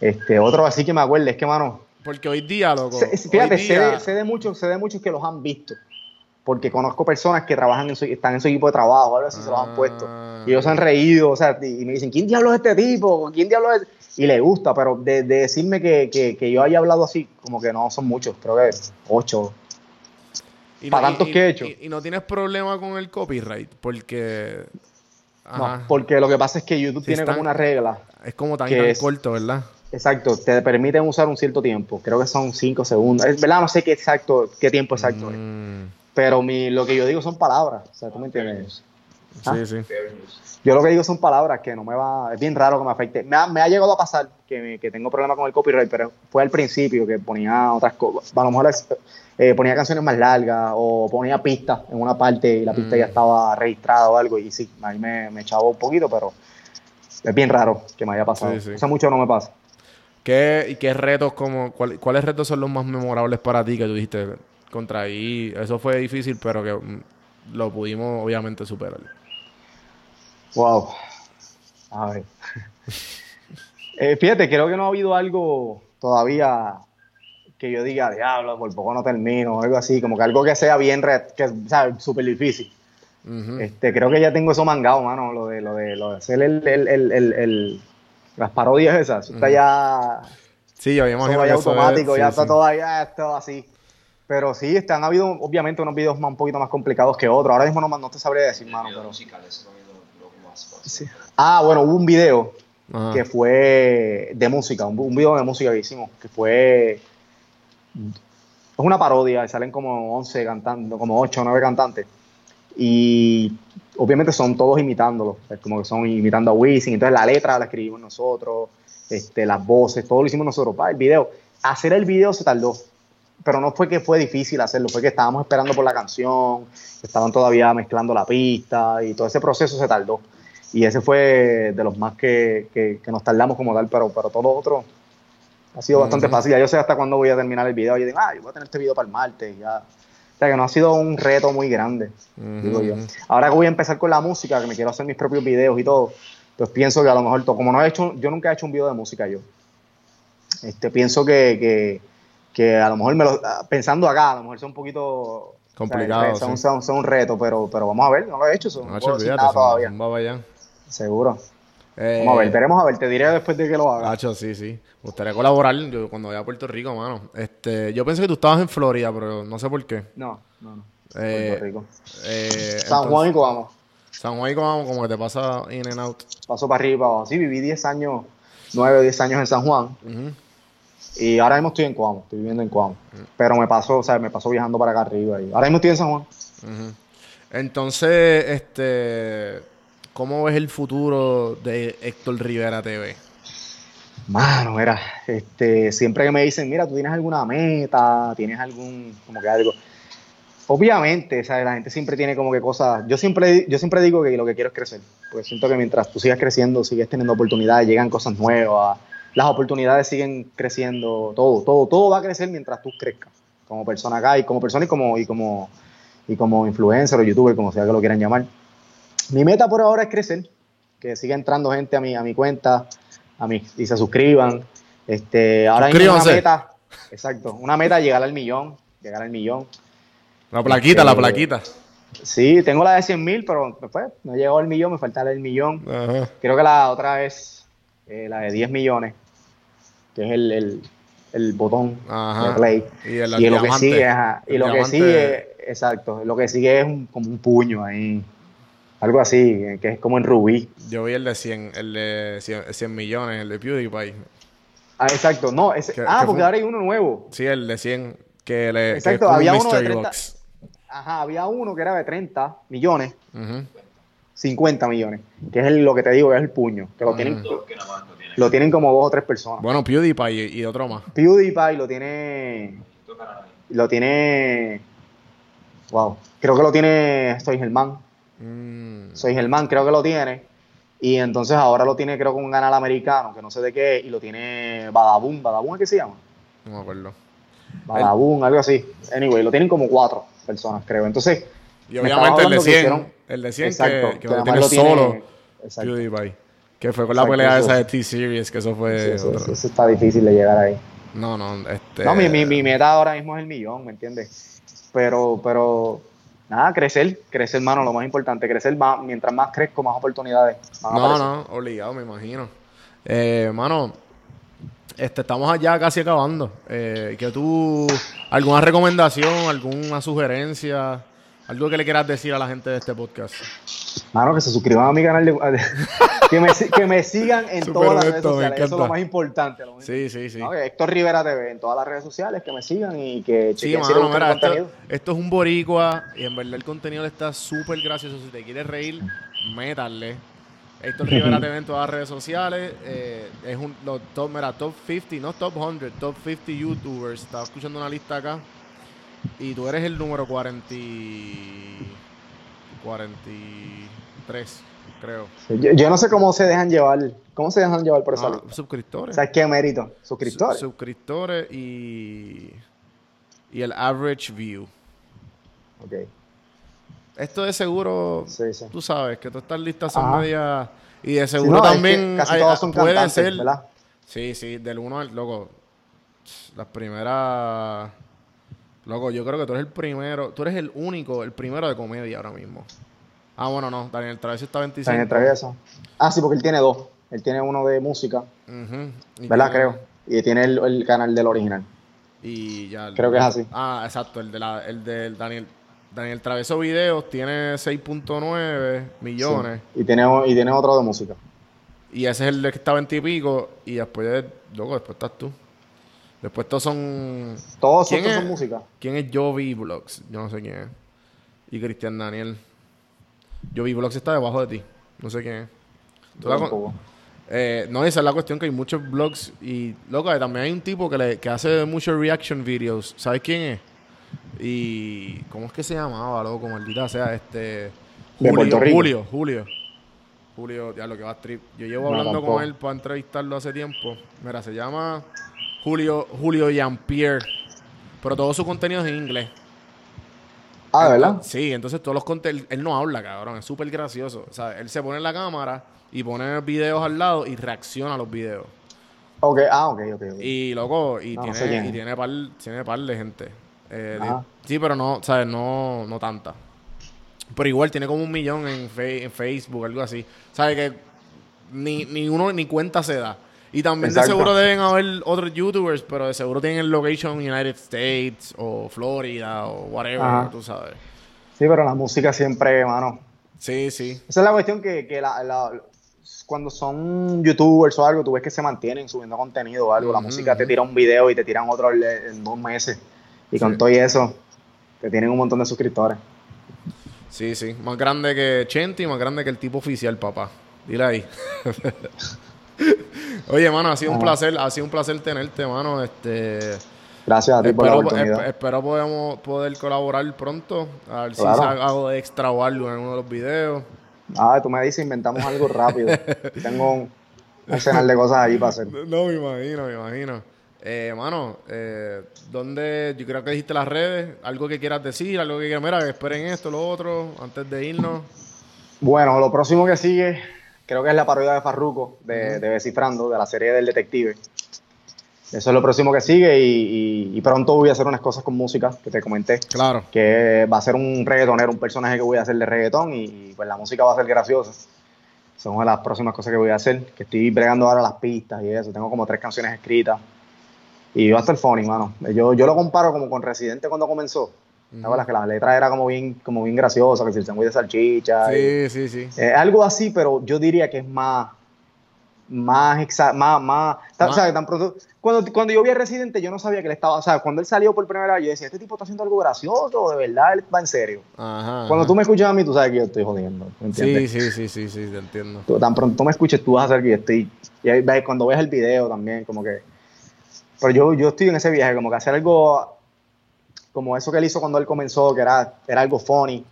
Este, otro así que me acuerde es que, mano, Porque hoy día, loco. sé- fíjate, hoy sé, día- de, sé de muchos, sé de muchos que los han visto. Porque conozco personas que trabajan en su, están en su equipo de trabajo, algo así se los han Ah. puesto. Y ellos se han reído, o sea, y me dicen, ¿quién diablo es este tipo? ¿Quién diablo es? Y le gusta, pero de, de decirme que, que, que yo haya hablado así, como que no son muchos, creo que ocho. y para tantos que he hecho. Y, y no tienes problema con el copyright, porque. Ajá, No, porque lo que pasa es que YouTube tiene como una regla. es como tan, que tan es- corto, ¿verdad? Exacto, te permiten usar un cierto tiempo. Creo que son cinco segundos. Es verdad, no sé qué exacto, qué tiempo exacto es. Mm, Pero mi, lo que yo digo son palabras. O sea, ¿tú me entiendes? Ah. Sí, sí. Yo lo que digo son palabras que no me va. Es bien raro que me afecte. Me ha, me ha llegado a pasar que, me- que tengo problemas con el copyright, pero fue al principio que ponía otras cosas. A lo mejor es- eh, ponía canciones más largas o ponía pistas en una parte y la pista Mm. ya estaba registrada o algo. Y sí, ahí me, me echaba un poquito, pero es bien raro que me haya pasado. Sí, sí. O sea, mucho no me pasa. ¿Qué, ¿Y qué retos, como, cuál- cuáles retos son los más memorables para ti que tú dijiste contra ahí? Eso fue difícil, pero que mm, lo pudimos obviamente superar. Wow. A ver. Eh, fíjate, creo que no ha habido algo todavía que yo diga, diablo, por poco no termino, algo así, como que algo que sea bien, red, que sea súper difícil. Este, creo que ya tengo eso mangado, mano, lo de, lo de, lo de hacer el, el, el, el- el- las parodias esas. Eso está Ujú. ya, Sí, yo me imagino va que ya eso es- automático, sí, ya sí. está todo ya todo así. Pero sí, este, han habido obviamente unos videos más, un poquito más complicados que otros. Ahora mismo no, no te sabría decir, mano, pero... musicales, no lo, lo más fácil. Sí. Ah, bueno, hubo un video Ajá. que fue de música, un, un video de música que hicimos, que fue. Es una parodia, y salen como 11 cantando, como 8 o 9 cantantes. Y obviamente son todos imitándolo, es como que son imitando a Wisin. Entonces la letra la escribimos nosotros, este, las voces, todo lo hicimos nosotros. Pa, el video, hacer el video se tardó, pero no fue que fue difícil hacerlo, fue que estábamos esperando por la canción, estaban todavía mezclando la pista y todo ese proceso se tardó. Y ese fue de los más que, que, que nos tardamos como tal, pero, pero todo lo otro ha sido bastante Ujú. fácil. Ya yo sé hasta cuándo voy a terminar el video. Yo digo, ah, yo voy a tener este video para el martes. Ya. O sea, que no ha sido un reto muy grande, Ujú, digo yo. Ahora que voy a empezar con la música, que me quiero hacer mis propios videos y todo, pues pienso que a lo mejor, como no he hecho, yo nunca he hecho un video de música yo. Este, pienso que, que, que a lo mejor, me lo, ah, pensando acá, a lo mejor es un poquito... Complicado, o sea, son, sí. son- son un reto, pero, pero vamos a ver, no lo he hecho, no, puedo decir olvídate, nada son- todavía. son babayán. Seguro. Eh, Vamos a ver, veremos a ver, te diré después de que lo haga. Nacho, sí, sí. Me gustaría colaborar yo, cuando vaya a Puerto Rico, mano. Este, yo pensé que tú estabas en Florida, pero no sé por qué. No, no, no. Eh, Puerto Rico. Eh, San Juan y Coamo. San Juan y Coamo, como que te pasa in and out. Paso para arriba y para abajo. Sí, viví 10 años, 9 o 10 años en San Juan. Ujú. Y ahora mismo estoy en Coamo, estoy viviendo en Coamo. Pero me paso, o sea, me paso viajando para acá arriba. Y ahora mismo estoy en San Juan. Entonces, este, ¿cómo ves el futuro de Héctor Rivera TV? Mano, mira, este, siempre que me dicen, mira, tú tienes alguna meta, tienes algún, como que algo. Obviamente, ¿sabes? la gente siempre tiene como que cosas. Yo siempre, yo siempre digo que lo que quiero es crecer. Porque siento que mientras tú sigas creciendo, sigues teniendo oportunidades, llegan cosas nuevas, las oportunidades siguen creciendo, todo, todo, todo va a crecer mientras tú crezcas. Como persona acá y como persona y como, y como, y como influencer o youtuber, como sea que lo quieran llamar. Mi meta por ahora es crecer, que siga entrando gente a mi, a mi cuenta, a mi, y se suscriban. Este, ahora mismo una meta, exacto, una meta llegar al millón, llegar al millón. La plaquita, la Este, plaquita. Sí, tengo la de 100 mil, pero pues, no llegó al millón, me falta el millón. Ajá. Creo que la otra es eh, la de 10 millones, que es el, el, el botón Ajá. de play. Y el Y, lo que sigue, ajá, y lo que sigue, exacto, lo que sigue es un- como un puño ahí, algo así, eh, que es como en rubí. Yo vi el de 100, el de 100, 100 millones, el de PewDiePie. Ah, exacto, no, ese- ¿Qué- ah, qué porque fue? ahora hay uno nuevo. Sí, el de 100, que, le, que Exacto, un había uno de mystery 30. box. Ajá, había uno que era de 30 millones, Ujú. 50 millones, que es el- lo que te digo, que es el puño, que lo tienen, lo tienen. como dos o tres personas. Bueno, PewDiePie y, y otro más. PewDiePie lo tiene, lo tiene, wow, creo que lo tiene Soy Germán, Mm, Soy Germán creo que lo tiene, y entonces ahora lo tiene creo con un canal americano, que no sé de qué, y lo tiene Badabun, Badabun es que se llama, no me acuerdo. Badabun, algo así, anyway, lo tienen como cuatro personas creo, entonces... Y me obviamente el de hablando que 100, hicieron- el de 100 Exacto, que, que que lo tiene lo tiene- solo Exacto. PewDiePie. Que fue con la pelea eso- esa de T-Series, que eso fue Sí, eso, está difícil de llegar ahí. No, no, este... No, mi, mi, mi meta ahora mismo es el millón, ¿me entiendes? Pero, pero, nada, crecer, crecer, hermano, lo más importante, crecer más, mientras más crezco, más oportunidades. a No, no, obligado, me imagino. Eh, mano, este, estamos allá casi acabando. Eh, que tú, alguna recomendación, alguna sugerencia, algo que le quieras decir a la gente de este podcast. Mano, que se suscriban a mi canal, de, que, me, si- que me sigan en todas las redes sociales, eso es lo más importante. Lo Sí, sí, sí. Que Héctor Rivera TV en todas las redes sociales, que me sigan y que Sí, chequen mano, mira, esto, es un boricua y en verdad el contenido está súper gracioso. Si te quieres reír, métale. Héctor Rivera TV en todas las redes sociales. eh, es un los top, mira, top 50, no top 100, top 50 YouTubers. Estaba escuchando una lista acá. Y tú eres el número 40, y- 43, creo. Yo, yo no sé cómo se dejan llevar, cómo se dejan llevar por esa Ah, suscriptores. ¿Sabes qué mérito? Suscriptores. Su- suscriptores y, y el average view. Ok, Esto de seguro, sí, sí. tú sabes, que todas estas listas son medias... Y de seguro no, es que también casi hay- todos son puede cantantes, ser... ¿verdad? Sí, sí, del uno al... Loco, las primeras... Loco, yo creo que tú eres el primero... Tú eres el único, el primero de comedia ahora mismo. Ah, bueno, no. Daniel Travesio está 25. Daniel Travieso. Ah, sí, porque él tiene dos. Él tiene uno de música, ¿verdad? tiene- Creo. Y tiene el, el canal del original. Y ya. Creo que es así. Ah, exacto. El de la, el del Daniel. Daniel Traveso Videos tiene 6.9 millones. Sí. Y, tiene, y tiene otro de música. Y ese es el de que está 20 y pico. Y después, loco, después estás tú. Después todos son. Todos ¿Quién estos es? son música. ¿Quién es Jovi Vlogs? Yo no sé quién es. Y Cristian Daniel. Jovi Vlogs está debajo de ti. No sé quién es. ¿Tú la con-. Eh, no, esa es la cuestión que hay muchos blogs y loco, también hay un tipo que, le, que hace muchos reaction videos. ¿Sabes quién es? Y ¿cómo es que se llamaba, loco? Maldita sea, este Julio. Julio, Julio. Julio, ya lo que va a trip. Yo llevo hablando con él para entrevistarlo hace tiempo. Mira, se llama Julio, Julio Jean-Pierre. Pero todo su contenido es en inglés. Ah, ¿de verdad? Sí, entonces todos los contenidos. Él no habla, cabrón. Es súper gracioso. O sea, él se pone en la cámara y pone videos al lado y reacciona a los videos. Ok, ah, ok, ok. ok. Y loco, y No, no sé quién tiene, y tiene par, tiene par de gente. Eh, de- sí, pero no, ¿sabes? No, no tanta. Pero igual tiene como un millón en, fe- en Facebook, algo así. ¿Sabes? Que ni, ni uno ni cuenta se da. Y también de seguro deben haber otros youtubers, pero de seguro tienen location United States o Florida o whatever, Ajá. tú sabes. Sí, pero la música siempre, mano. Sí, sí. Esa es la cuestión que, que la- la- cuando son youtubers o algo, tú ves que se mantienen subiendo contenido o algo. La música te tira un video y te tiran otro en dos meses. Y con Sí. todo y eso, te tienen un montón de suscriptores. Sí, sí. Más grande que Chenti, más grande que el tipo oficial, papá. Dile ahí. Oye, mano, ha sido un placer, ha sido un placer tenerte, mano. Este, Gracias a ti por la espero, oportunidad. esp- espero podamos poder colaborar pronto. A ver Claro. si hago de extra o algo en uno de los videos. Ah, tú me dices, inventamos algo rápido. Tengo un arsenal de cosas ahí para hacer. No, me imagino, me imagino. Eh, mano, eh, ¿dónde? Yo creo que dijiste las redes. Algo que quieras decir, algo que quieras. Mira, esperen esto, lo otro, antes de irnos. Bueno, lo próximo que sigue, creo que es la parodia de Farruko, de, de Descifrando, de la serie del detective. Eso es lo próximo que sigue y, y- y pronto voy a hacer unas cosas con música que te comenté. Claro. que va a ser un reggaetonero, un personaje que voy a hacer de reggaetón y pues la música va a ser graciosa. Son de las próximas cosas que voy a hacer, que estoy bregando ahora las pistas y eso. Tengo como tres canciones escritas y va a estar funny, mano. Yo, yo lo comparo como con Residente cuando comenzó. ¿Te acuerdas que la letra era como bien, como bien graciosa, que si el sándwich de salchicha? y- Sí, sí, sí. eh, algo así, pero yo diría que es más, más, exa- más, más, Más- ¿sabes? Tan pronto- cuando, cuando yo vi a Residente, yo no sabía que él estaba, o sea, cuando él salió por primera vez, yo decía, este tipo está haciendo algo gracioso, o de verdad, él va en serio. Ajá. Cuando ajá. tú me escuchas a mí, tú sabes que yo estoy jodiendo, ¿me Sí, entiendes? sí, sí, sí, sí, te entiendo. Tú- tan pronto tú me escuches, tú vas a saber que yo estoy, y cuando ves el video también, como que, pero yo, yo estoy en ese viaje, como que hacer algo, como eso que él hizo cuando él comenzó, que era, era algo funny,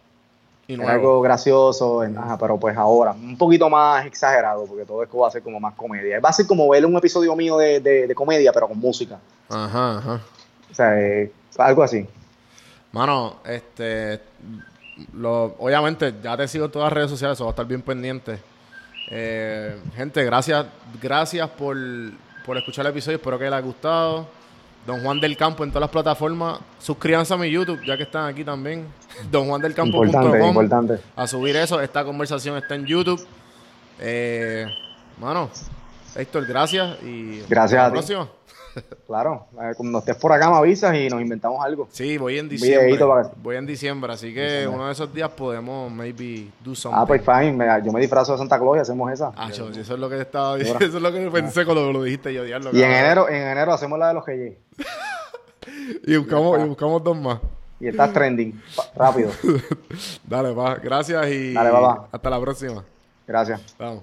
Y era algo gracioso, ajá, pero pues ahora, un poquito más exagerado, porque todo esto va a ser como más comedia. Va a ser como ver un episodio mío de, de- de comedia, pero con música. Ajá, ajá. O sea, eh, algo así. Mano, este. Lo, obviamente, ya te sigo en todas las redes sociales, eso va a estar bien pendiente. Eh, gente, gracias, gracias por, por escuchar el episodio. Espero que les haya gustado. Don Juan del Campo en todas las plataformas. Suscríbanse a mi YouTube, ya que están aquí también. DonJuanDelCampo.com. importante. A subir eso. Esta conversación está en YouTube. Eh, mano, Héctor, gracias. Y Gracias hasta a la ti. próxima. Claro, eh, cuando estés por acá me avisas y nos inventamos algo. Sí, voy en diciembre. para- Voy en diciembre, así que Diciembre. uno de esos días podemos maybe do something. Ah, pues fine, me- yo me disfrazo de Santa Claus y hacemos esa. Ah, yo- eso es lo que te estaba diciendo, eso es lo que pensé cuando lo dijiste yo, diablo. y en enero, en enero hacemos la de los GY. Y buscamos, y buscamos dos más. Y estás trending. Rápido. Dale, pa. Gracias y Dale, hasta la próxima. Gracias. Vamos.